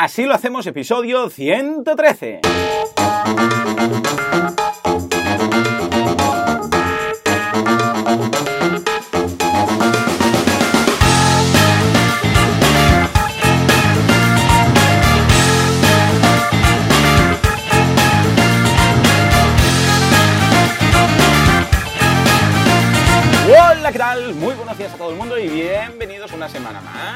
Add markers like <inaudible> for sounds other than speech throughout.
Así lo hacemos, episodio 113. Hola, ¿qué tal? Muy buenos días a todo el mundo y bienvenidos una semana más,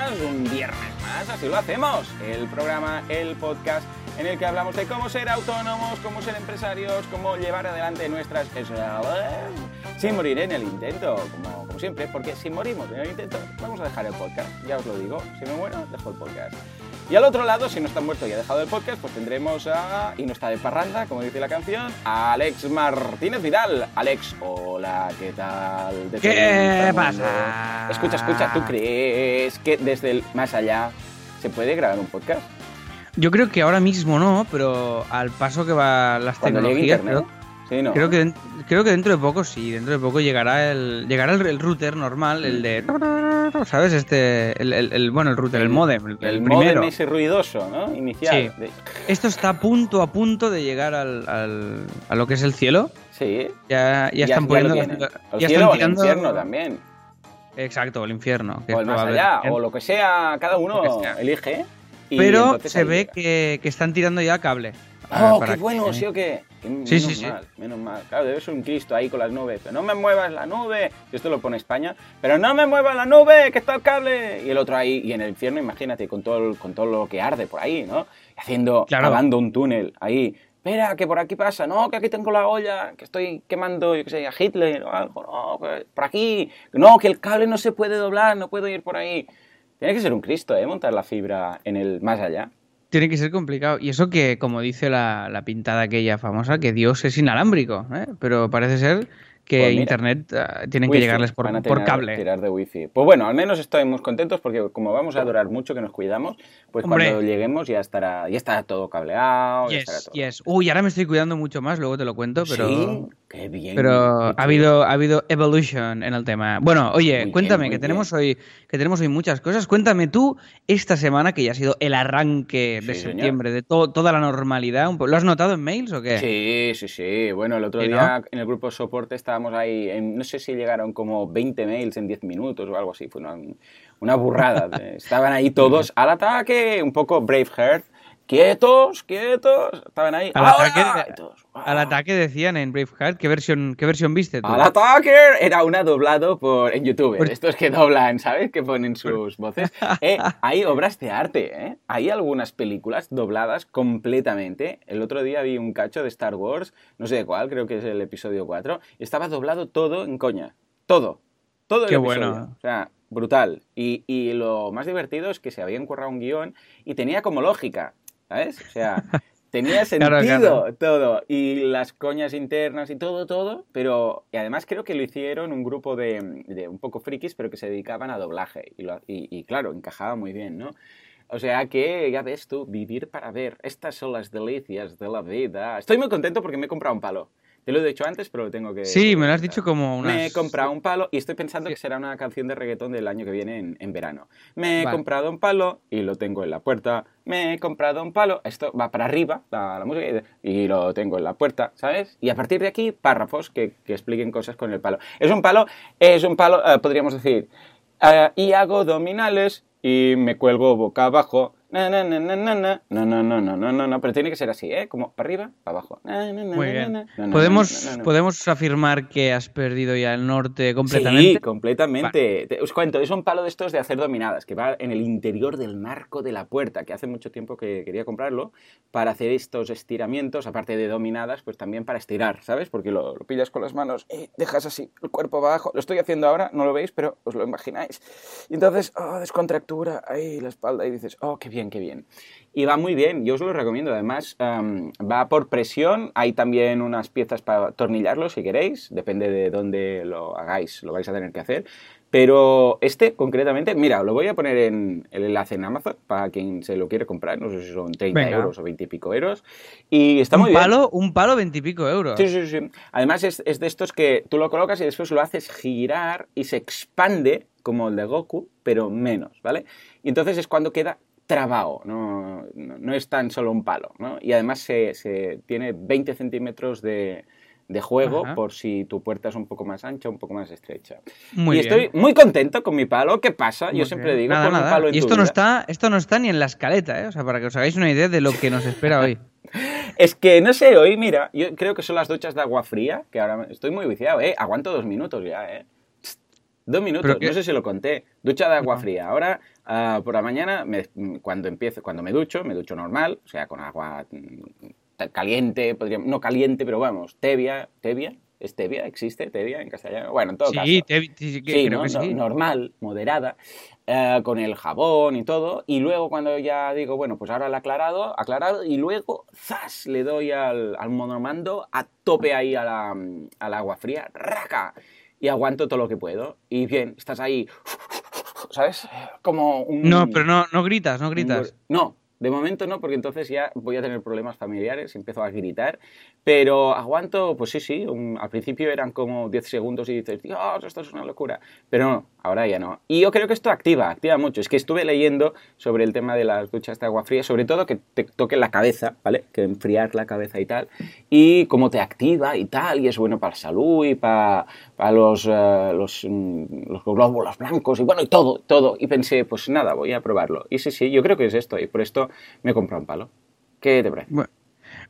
lo hacemos. El programa, el podcast en el que hablamos de cómo ser autónomos, cómo ser empresarios, cómo llevar adelante nuestras sin morir en el intento, como, como siempre, porque si morimos en el intento, vamos a dejar el podcast, ya os lo digo, si me muero, dejo el podcast. Y al otro lado, si no está muerto y ha dejado el podcast, pues tendremos a, y no está de parranda, como dice la canción, a Alex Martínez Vidal. Alex, hola, ¿qué tal? Desde ¿Qué pasa? Escucha, escucha, ¿tú crees que desde el más allá se puede grabar un podcast? Yo creo que ahora mismo no, pero al paso que van las tecnologías, creo, Sí, ¿no? creo que creo que dentro de poco sí, dentro de poco llegará el llegará el, el router normal, el de ¿sabes? Este el, el- el- bueno, el router, el modem, el, El primero. modem ese ruidoso, ¿no? Inicial. Sí. De- Esto está a punto a punto de llegar al, al- a lo que es el cielo. Sí. Ya, ya, están poniendo ya están el tirando infierno también. Exacto, el infierno, que O el más allá, o lo que sea, cada uno sea. elige. y Pero se ve que, que están tirando ya cable. ¡Oh, qué bueno! que- ¿Sí o qué? Que Menos Sí, sí, sí. mal, menos mal. Claro, debe ser un Cristo ahí con las nubes. Pero no me muevas la nube. Esto lo pone España. Pero no me muevas la nube, que está el cable. Y el otro ahí, y en el infierno, imagínate, con todo, con todo lo que arde por ahí, ¿no? Haciendo, Claro. cavando un túnel ahí. Espera, que por aquí pasa. No, que aquí tengo la olla, que estoy quemando, yo qué sé, a Hitler o algo. No, por aquí. No, que el cable no se puede doblar, no puedo ir por ahí. Tiene que ser un Cristo, ¿eh? Montar la fibra en el más allá. Tiene que ser complicado. Y eso que, como dice la, la pintada aquella famosa, que Dios es inalámbrico, ¿eh? pero parece ser que Pues mira. Internet ah, tienen Wifi, que llegarles por, cable. Tirar de wifi. Pues bueno, al menos estamos contentos porque como vamos a durar mucho, que nos cuidamos, pues Hombre. cuando lleguemos ya estará, ya estará todo cableado, ya estará Yes, todo. yes. Uy, ahora me estoy cuidando mucho más, luego te lo cuento, pero... Sí, qué bien. Pero qué ha habido, ha habido evolution en el tema. Bueno, oye, Muy cuéntame, que bien. tenemos hoy, que tenemos hoy muchas cosas. Cuéntame tú esta semana, que ya ha sido el arranque de Sí, señor. septiembre, de to- toda la normalidad. ¿Lo has notado en mails o qué? Sí, sí, sí. Bueno, el otro Sí, ¿no? día en el grupo soporte estábamos ahí, en- no sé si llegaron como 20 mails en 10 minutos o algo así. Fue una, una burrada. <laughs> Estaban ahí todos al ataque, un poco Braveheart. Quietos, quietos. Estaban ahí. Al ¡Ahora! ataque, al ataque decían en Braveheart. ¿Qué versión, qué versión viste tú? Al ataque era una doblado por en YouTube. Por- Estos que doblan, ¿sabes? Que ponen sus voces. Eh, hay <laughs> obras de arte, ¿eh? Hay algunas películas dobladas completamente. El otro día vi un cacho de Star Wars, no sé de cuál, creo que es el episodio 4. y Estaba doblado todo en coña. Todo. Todo el Qué episodio. bueno. O sea, brutal. Y, y lo más divertido es que se habían currado un guion y tenía como lógica, ¿sabes? O sea, <laughs> tenía sentido Claro, claro. todo. Y las coñas internas y todo, todo. Pero, y además creo que lo hicieron un grupo de, de un poco frikis, pero que se dedicaban a doblaje. Y, lo- y- y claro, encajaba muy bien, ¿no? O sea que, ya ves tú, vivir para ver. Estas son las delicias de la vida. Estoy muy contento porque me he comprado un palo. Te lo he dicho antes, pero lo tengo que... Sí, me lo has dicho como unas... Me he comprado un palo y estoy pensando Sí. que será una canción de reggaetón del año que viene en, en verano. Me he Vale. comprado un palo y lo tengo en la puerta. Me he comprado un palo. Esto va para arriba, la, la música, y, y lo tengo en la puerta, ¿sabes? Y a partir de aquí, párrafos que, que expliquen cosas con el palo. Es un palo, es un palo, eh, podríamos decir, eh, y hago dominales y me cuelgo boca abajo. Na, na, na, na, na, na, no, no, no, no, no, no, no, pero tiene que ser así, ¿eh? Como para arriba, para abajo. Na, na, na, Muy bien. ¿Podemos. ¿Podemos afirmar que has perdido ya el norte completamente? Sí, completamente. Te- os cuento, es un palo de estos de hacer dominadas, que va en el interior del marco de la puerta, que hace mucho tiempo que quería comprarlo, para hacer estos estiramientos, aparte de dominadas, pues también para estirar, ¿sabes? Porque lo, lo pillas con las manos y dejas así el cuerpo abajo. Lo estoy haciendo ahora, no lo veis, pero os lo imagináis. Y entonces, oh, descontractura ahí la espalda y dices, oh, qué bien, qué bien. Y va muy bien, yo os lo recomiendo. Además, am, va por presión. Hay también unas piezas para atornillarlo si queréis. Depende de dónde lo hagáis, lo vais a tener que hacer. Pero este, concretamente, mira, lo voy a poner en el enlace en Amazon para quien se lo quiere comprar. No sé si son 30 Venga. euros o 20 y pico euros. Y está muy un bien. palo, un palo veintipico euros. Sí, sí, sí. Además es, es de estos que tú lo colocas y después lo haces girar y se expande como el de Goku, pero menos, ¿vale? Y entonces es cuando queda trabajo, no, no, no es tan solo un palo, ¿no? Y además se, se tiene 20 centímetros de, de juego Ajá. por si tu puerta es un poco más ancha, un poco más estrecha. Muy y bien. estoy muy contento con mi palo. ¿Qué pasa? Yo siempre bien. digo, Nada, pon un nada. palo en Y tu esto no, vida. está, esto no está ni en la escaleta, ¿eh? O sea, para que os hagáis una idea de lo que nos espera hoy. <laughs> Es que, no sé, hoy, mira, yo creo que son las duchas de agua fría, que ahora estoy muy viciado, ¿eh? Aguanto dos minutos ya, ¿eh? Dos minutos, no sé si lo conté. Ducha de agua No. fría. Ahora, ah, por la mañana, me- cuando empiezo, cuando me ducho, me ducho normal, o sea, con agua mm, caliente, podría, no caliente, pero vamos, tebia, tebia, ¿es tebia? ¿Existe tebia en castellano? Bueno, en todo caso. Sí, te, sí, Sí, ¿no? que sí. normal, moderada, eh, con el jabón y todo. Y luego cuando ya digo, bueno, pues ahora el aclarado, aclarado, y luego, ¡zas! Le doy al, al monomando a tope ahí a la, al agua fría, ¡raca! Y aguanto todo lo que puedo. Y bien, estás ahí, ¿sabes? Como un... No, pero no, no gritas, no gritas. No, de momento no, porque entonces ya voy a tener problemas familiares, empiezo a gritar, pero aguanto, pues sí, sí, un- al principio eran como 10 segundos y dices, Dios, esto es una locura, pero no, ahora ya no. Y yo creo que esto activa, activa mucho, es que estuve leyendo sobre el tema de las duchas de agua fría, sobre todo que te toque la cabeza, ¿vale? Que enfriar la cabeza y tal, y cómo te activa y tal, y es bueno para la salud y para, los, eh, los, los glóbulos blancos y bueno, y todo, todo. Y pensé, pues nada, voy a probarlo. Y sí, sí, yo creo que es esto, y por esto me he un palo. ¿Qué te parece? Bu-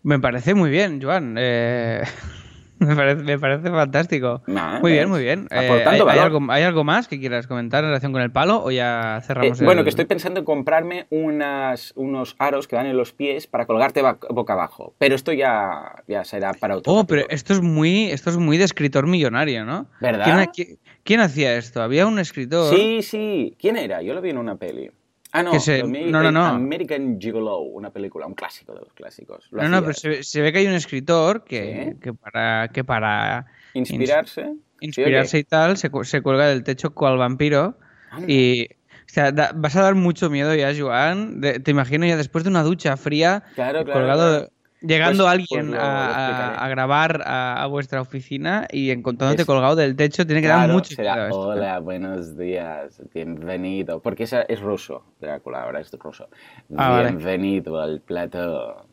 Me parece muy bien, Joan. eh, <laughs> <laughs> me, parece, me parece fantástico. Nah, muy bien, muy bien. Eh, ¿hay, algo, hay algo más que quieras comentar en relación con el palo o ya Eh, cerramos el... bueno, que estoy pensando en comprarme unas, unos aros que van en los pies para colgarte boca abajo. Pero esto ya, ya será para otro. Oh, pero esto es muy, esto es muy de escritor millonario, ¿no? ¿Verdad? ¿Quién, ha- qui- quién hacía esto? Había un escritor. Sí, sí. ¿Quién era? Yo lo vi en una peli. Ah, no. Que se- no, no, no. American Gigolo, una película, un clásico de los clásicos. Lo No, no, pero se, ve- se ve que hay un escritor que, ¿Sí? que para, que para Inspirarse. inspirarse y tal se, se cuelga del techo cual vampiro Anda. y... O sea, da- vas a dar mucho miedo ya, Joan. De- te imagino ya después de una ducha fría, Claro, claro, colgado, claro. Llegando Pues- alguien pues lo- a, grabar a, a vuestra oficina y encontrándote Es- colgado del techo, tiene que dar mucho será. Hola, buenos días, bienvenido. Porque esa es ruso, Drácula, ahora es ruso. Ah, vale. bienvenido al plato.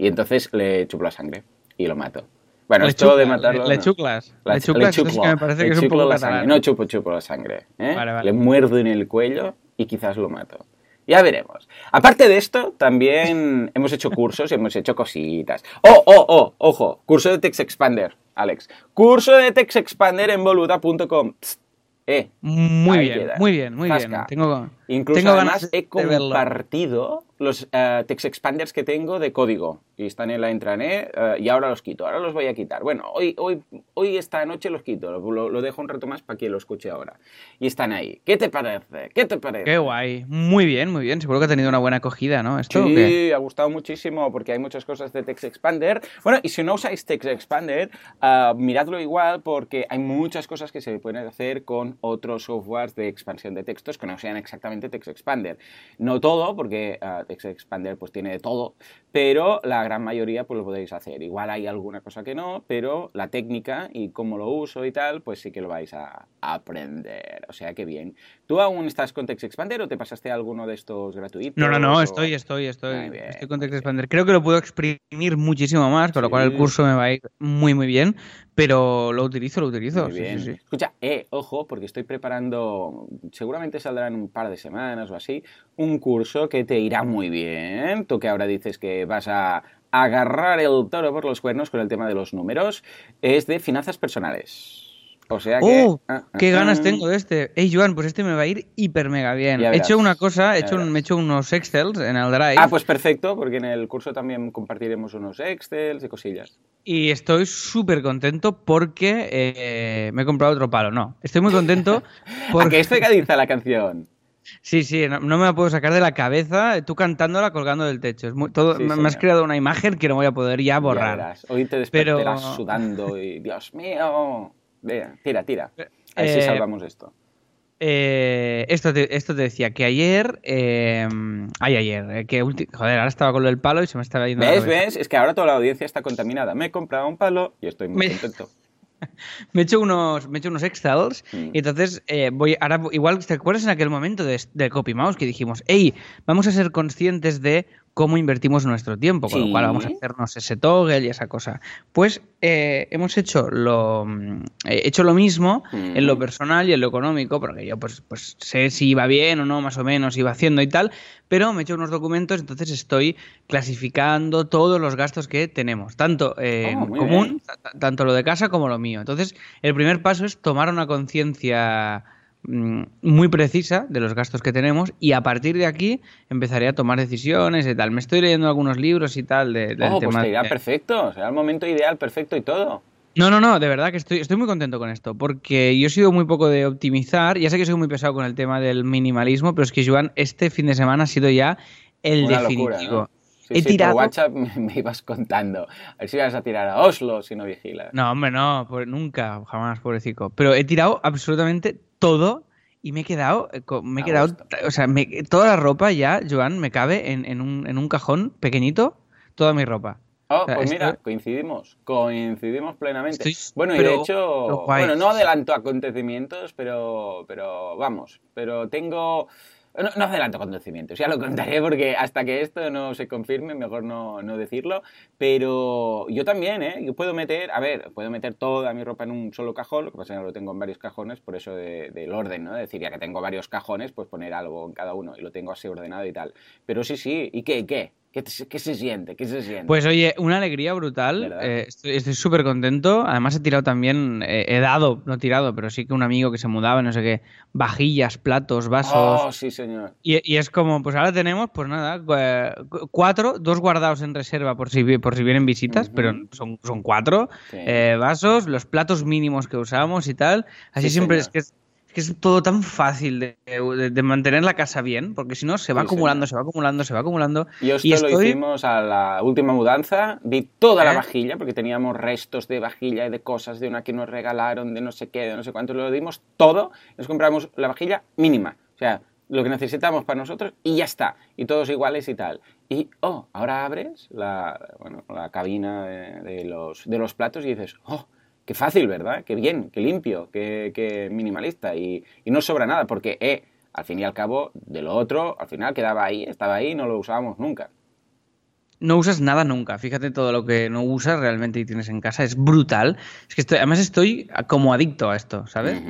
Y entonces le chupo la sangre y lo mato. Bueno, Le esto de matarlo. le, le chuclas. La- le chuclas, que me parece que es un poco la sangre. No chupo, chupo la sangre. ¿eh? Vale, vale. Le muerdo en el cuello y quizás lo mato. Ya veremos. Aparte de esto, también hemos hecho cursos y hemos hecho cositas. ¡Oh, oh, oh! Ojo, curso de Text Expander, Alex. Curso de Text Expander en boluda.com. Eh, Muy bien, muy bien, muy Zasca. bien. Tengo, Incluso tengo además ganas he compartido los eh, text expanders que tengo de código y están en la intranet eh, y ahora los quito, ahora los voy a quitar. Bueno, hoy, hoy, hoy esta noche los quito, lo, lo dejo un rato más para que lo escuche ahora. Y están ahí. ¿Qué te parece? ¿Qué te parece? Qué guay. Muy bien, muy bien. Seguro que ha tenido una buena acogida, ¿no? ¿Esto? Sí, ha gustado muchísimo porque hay muchas cosas de Text Expander. Bueno, y si no usáis Text Expander, ah, miradlo igual porque hay muchas cosas que se pueden hacer con otros softwares de expansión de textos que no sean exactamente Text Expander. No todo, porque Expander pues tiene de todo, pero la gran mayoría pues lo podéis hacer. Igual hay alguna cosa que no, pero la técnica y cómo lo uso y tal, pues sí que lo vais a aprender. O sea que bien. ¿Tú aún estás con Text Expander o te pasaste a alguno de estos gratuitos? No, no, no, o- estoy, estoy, estoy. Bien, estoy con Text. Expander. Creo que lo puedo exprimir muchísimo más, con lo cual el curso me va a ir muy, muy bien. Pero lo utilizo, lo utilizo. Muy bien. sí, sí. Escucha, eh, ojo, porque estoy preparando, seguramente saldrá en un par de semanas o así, un curso que te irá muy bien. Tú que ahora dices que vas a agarrar el toro por los cuernos con el tema de los números, es de finanzas personales. O sea que... ¡Oh! ah, ah, ¡Qué ganas ah. tengo de este! Ey, Joan, pues este me va a ir hiper mega bien. He hecho una cosa, he hecho, un- me he hecho unos Excels en el Drive Ah, pues perfecto, porque en el curso también compartiremos unos Excel y cosillas. Y estoy súper contento porque eh, me he comprado otro palo. No, estoy muy contento <laughs> ¿A porque... qué es pegadiza la canción? Sí, sí, no, no me la puedo sacar de la cabeza, tú cantándola colgando del techo. Es muy- todo, Sí, me, me has creado una imagen que no voy a poder ya Ya borrar. verás. Hoy te Pero- despertarás sudando y Dios mío. <laughs> Venga, tira, tira. A ver si Eh, salvamos esto. Eh, esto, te, esto te decía que ayer. Eh, ay, ayer. eh, que joder, ahora estaba con lo del palo y se me estaba yendo ¿Ves, ves? Es que ahora toda la audiencia está contaminada. Me he comprado un palo y estoy muy Me- contento. <laughs> me he hecho unos, me he hecho unos Excels Mm. y entonces eh, voy, ahora igual, ¿te acuerdas en aquel momento de, de Copy Mouse que dijimos, hey, vamos a ser conscientes de cómo invertimos nuestro tiempo, con lo cual vamos a hacernos ese toggle y esa cosa. Pues eh, hemos hecho lo, mm, he hecho lo mismo en lo personal y en lo económico, porque yo pues, pues sé si iba bien o no, más o menos, iba haciendo y tal, pero me he hecho unos documentos, entonces estoy clasificando todos los gastos que tenemos, tanto eh, Oh, en común, tanto lo de casa como lo mío. Entonces, el primer paso es tomar una conciencia muy precisa de los gastos que tenemos y a partir de aquí empezaré a tomar decisiones y tal. Me estoy leyendo algunos libros y tal de, del Oh, pues tema te irá de- perfecto. Será el momento ideal, perfecto y todo. no, no, no, de verdad que estoy, estoy muy contento con esto, porque yo he sido muy poco de optimizar, ya sé que soy muy pesado con el tema del minimalismo, pero es que Joan, este fin de semana ha sido ya el Una definitivo. locura, ¿no? Sí, he sí, tirado... por WhatsApp <laughs> me, me ibas contando. A ver si vas a tirar a Oslo si no vigilas. No, hombre, no, pues nunca, jamás, pobrecito. Pero he tirado absolutamente todo y me he quedado, eh, me he A quedado, gusto. o sea, me- toda la ropa ya, Joan, me cabe en, en un, en un cajón pequeñito, toda mi ropa. Oh, O sea, pues mira, estoy- coincidimos, coincidimos plenamente. Estoy- bueno, y de hecho, bueno, no adelanto acontecimientos, pero, pero vamos, pero tengo... No, no adelanto acontecimientos, ya lo contaré porque hasta que esto no se confirme, mejor no, no decirlo, pero yo también, ¿eh? Yo puedo meter, a ver, puedo meter toda mi ropa en un solo cajón, lo que pasa es que lo tengo en varios cajones, por eso de- del orden, ¿no? Es decir, ya que tengo varios cajones, pues poner algo en cada uno y lo tengo así ordenado y tal. Pero sí, sí, ¿y qué? ¿Qué? ¿Qué, se siente? ¿Qué se siente? Pues oye, una alegría brutal. Eh, estoy súper contento. Además he tirado también, eh, he dado, no tirado, pero sí que un amigo que se mudaba, no sé qué, vajillas, platos, vasos. Oh, sí, señor. Y, y es como, pues ahora tenemos, pues nada, eh, cu- cuatro, dos guardados en reserva por si, por si vienen visitas, pero son, son cuatro Sí. eh, vasos, los platos mínimos que usamos y tal. Así Sí, siempre señor. es que es, que es todo tan fácil de, de- de mantener la casa bien, porque si no se va Sí, acumulando, se va acumulando, se va acumulando. Y esto y lo hicimos a la última mudanza, di toda la ¿Eh? vajilla, porque teníamos restos de vajilla y de cosas de una que nos regalaron, de no sé qué, de no sé cuánto, lo dimos todo, nos compramos la vajilla mínima, o sea, lo que necesitamos para nosotros y ya está, y todos iguales y tal. Y, oh, ahora abres la, bueno, la cabina de, de los, de los platos y dices, oh, qué fácil, ¿verdad? Qué bien, qué limpio, qué, qué minimalista, y, y no sobra nada, porque, eh, al fin y al cabo, de lo otro, al final quedaba ahí, estaba ahí y no lo usábamos nunca. No usas nada nunca. Fíjate todo lo que no usas realmente y tienes en casa. Es brutal. Es que estoy, además estoy como adicto a esto, ¿sabes?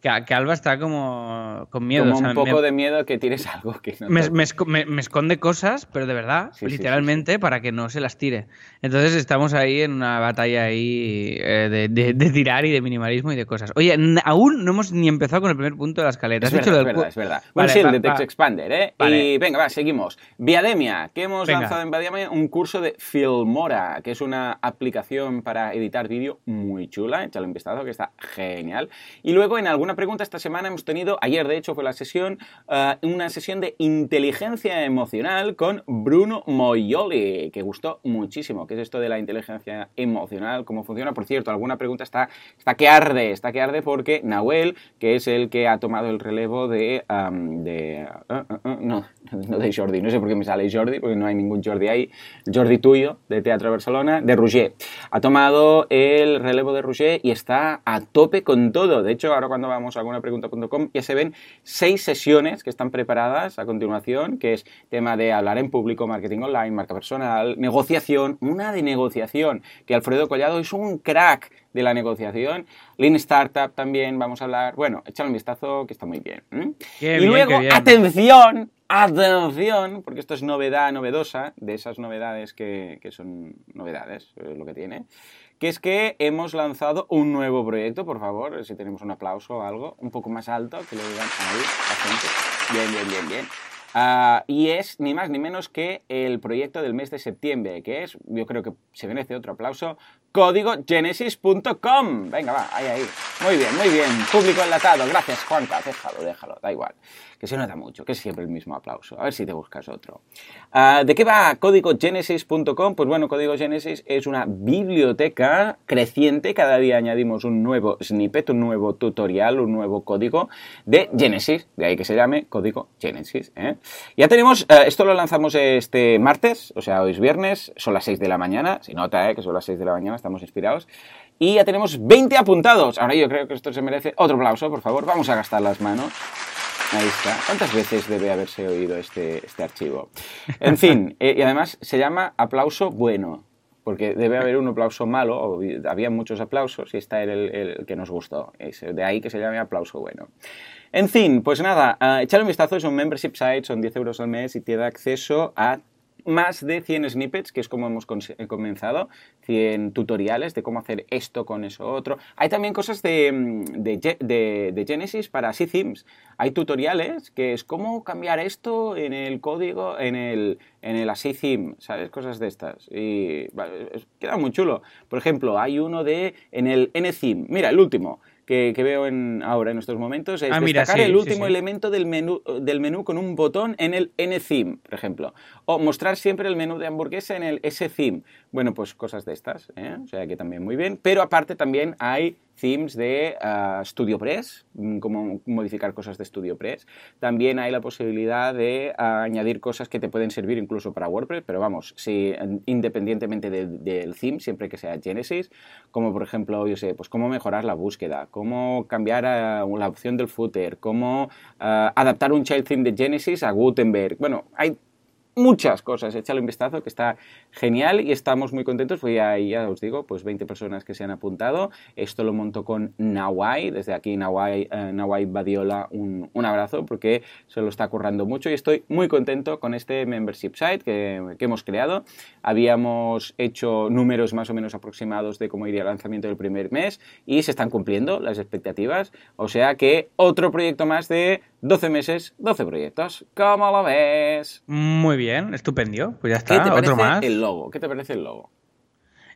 Que, que Alba está como con miedo. Como o sea, un poco me, de miedo que tires algo que no me- me me- esconde cosas, pero de verdad, Sí, sí, sí, literalmente, para que no se las tire. Entonces estamos ahí en una batalla ahí eh, de, de- de tirar y de minimalismo y de cosas. Oye, aún no hemos ni empezado con el primer punto de la escaleta. Es Has verdad, lo es verdad, es verdad. Vale, Windshield va- de Text va. Expander, ¿eh? Vale. Y venga, va, seguimos. Viademia, que hemos Venga. lanzado en Viademia un curso de Filmora, que es una aplicación para editar vídeo muy chula. Échale un vistazo, que está genial. Y luego, en alguna pregunta esta semana hemos tenido, ayer de hecho fue la sesión, eh, una sesión de inteligencia emocional con Bruno Moyoli, que gustó muchísimo. ¿Qué es esto de la inteligencia emocional? ¿Cómo funciona? Por cierto, alguna pregunta está, está que arde, está que arde porque Nahuel, que es el que ha tomado el relevo de... am, de ah, ah, no, <laughs> no de Jordi, no sé por qué me sale Jordi, porque no hay ningún Jordi ahí. Jordi tuyo, de Teatro Barcelona, de Roger. Ha tomado el relevo de Roger y está a tope con todo. De hecho, ahora cuando vamos a algunapregunta.com ya se ven seis sesiones que están preparadas a continuación, que es tema de hablar en público, marketing online, marca personal, negociación, una de negociación, que Alfredo Collado es un crack de la negociación, Lean Startup también vamos a hablar, bueno, échale un vistazo que está muy bien. Qué y bien, luego, atención, atención, porque esto es novedad novedosa, de esas novedades que, que son novedades, es lo que tiene, que es que hemos lanzado un nuevo proyecto, por favor, si tenemos un aplauso o algo, un poco más alto, que lo digan ahí la gente. Bien, bien, bien, bien. Ah, y es ni más ni menos que el proyecto del mes de septiembre, que es, yo creo que se merece otro aplauso, códigogenesis.com. Venga, va, ahí, ahí. Muy bien, muy bien. Público enlatado. Gracias, Juanca. Déjalo, déjalo, da igual. Que se nota mucho, que es siempre el mismo aplauso. A ver si te buscas otro. Ah, ¿De qué va códigogenesis.com? Pues bueno, Código Genesis es una biblioteca creciente. Cada día añadimos un nuevo snippet, un nuevo tutorial, un nuevo código de Genesis. De ahí que se llame Código Genesis. ¿eh? Ya tenemos, eh, esto lo lanzamos este martes, o sea, hoy es viernes, son las 6 de la mañana. Se nota, ¿eh? que son las 6 de la mañana, estamos inspirados. Y ya tenemos 20 apuntados. Ahora yo creo que esto se merece otro aplauso, por favor. Vamos a gastar las manos. Ahí está. ¿Cuántas veces debe haberse oído este, este archivo? En fin, <laughs> eh, y además se llama aplauso bueno, porque debe haber un aplauso malo, o había muchos aplausos y este era el, el que nos gustó. Es de ahí que se llame aplauso bueno. En fin, pues nada, uh, echale un vistazo, es un membership site, son 10 euros al mes y te da acceso a más de 100 snippets, que es como hemos eh, comenzado, 100 tutoriales de cómo hacer esto con eso otro. Hay también cosas de, mm, de, de, Genesis para C-Themes. Hay tutoriales que es cómo cambiar esto en el código, en el, en el así theme, ¿sabes? Cosas de estas. Y queda muy chulo. Por ejemplo, hay uno de en el N-Theme. Mira, el último que, veo en, ahora en estos momentos es ah, destacar el último elemento del menú, del menú con un botón en el N-Theme, por ejemplo. O mostrar siempre el menú de hamburguesa en el S-Theme. Bueno, pues cosas de estas, ¿eh? o sea que también muy bien. Pero aparte también hay themes de uh, StudioPress, mm, cómo modificar cosas de StudioPress. También hay la posibilidad de ah, añadir cosas que te pueden servir incluso para WordPress, pero vamos, si, independientemente del theme, siempre que sea Genesis, como por ejemplo, yo sé, pues cómo mejorar la búsqueda, cómo cambiar ah, la opción del footer, cómo adaptar un child theme de Genesis a Gutenberg. Bueno, hay muchas cosas. Échale un vistazo, que está genial y estamos muy contentos. Pues ya, ya os digo, pues 20 personas que se han apuntado. Esto lo monto con Nawai. Desde aquí, Nawai, eh, Badiola, un, un, abrazo porque se lo está currando mucho y estoy muy contento con este membership site que, que, hemos creado. Habíamos hecho números más o menos aproximados de cómo iría el lanzamiento del primer mes y se están cumpliendo las expectativas. O sea que otro proyecto más de 12 meses, 12 proyectos. ¿Cómo lo ves? Muy bien, estupendo. Pues ya está, ¿Qué te parece más. el logo? ¿Qué te parece el logo?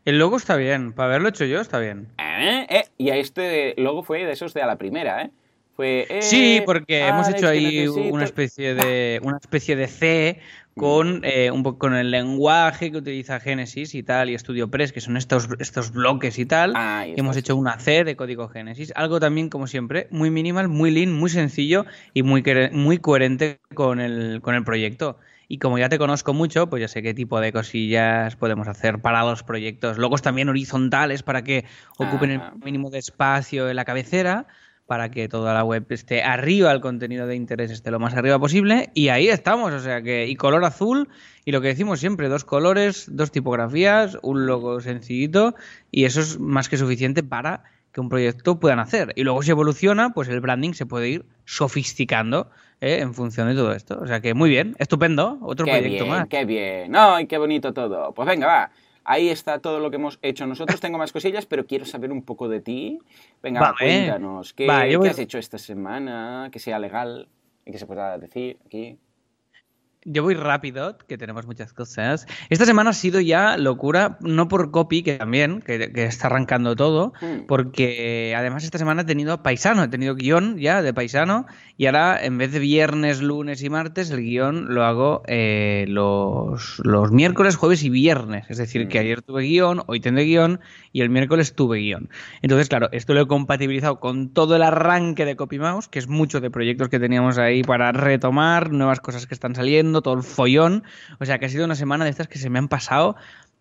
El logo está bien, para haberlo hecho yo está bien. ¿Eh? ¿Eh? Y este logo fue de esos de a la primera, ¿eh? Fue, eh, sí, porque hemos hecho ahí una especie de <laughs> una especie de C con, eh, un con el lenguaje que utiliza Genesis y tal, y StudioPress, que son estos, estos bloques y tal. Ah, y hemos hecho una C de código Genesis. Algo también, como siempre, muy minimal, muy lean, muy sencillo y muy, muy coherente con el, con el proyecto. Y como ya te conozco mucho, pues ya sé qué tipo de cosillas podemos hacer para los proyectos. Logos también horizontales para que ocupen el mínimo de espacio en la cabecera para que toda la web esté arriba, el contenido de interés esté lo más arriba posible. Y ahí estamos, o sea que, y color azul, y lo que decimos siempre, dos colores, dos tipografías, un logo sencillito, y eso es más que suficiente para que un proyecto puedan hacer. Y luego si evoluciona, pues el branding se puede ir sofisticando ¿eh? en función de todo esto. O sea que muy bien, estupendo, otro proyecto más. Qué bien, ¡ay, qué bonito todo! Pues venga, va. Ahí está todo lo que hemos hecho nosotros. Tengo más cosillas, pero quiero saber un poco de ti. Venga, cuéntanos. ¿Qué, ¿qué has hecho esta semana? Que sea legal y que se pueda decir aquí. Yo voy rápido, que tenemos muchas cosas. Esta semana ha sido ya locura, no por copy, que también, que, está arrancando todo, hmm. porque además esta semana he tenido paisano, he tenido guion ya de paisano, y ahora en vez de viernes, lunes y martes, el guion lo hago eh, los, los, miércoles, jueves y viernes. Es decir, que hmm. ayer tuve guion, hoy tendré guion, y el miércoles tuve guion. Entonces, claro, esto lo he compatibilizado con todo el arranque de CopyMouse, que es mucho de proyectos que teníamos ahí para retomar, nuevas cosas que están saliendo todo el follón. O sea que ha sido una semana de estas que se me han pasado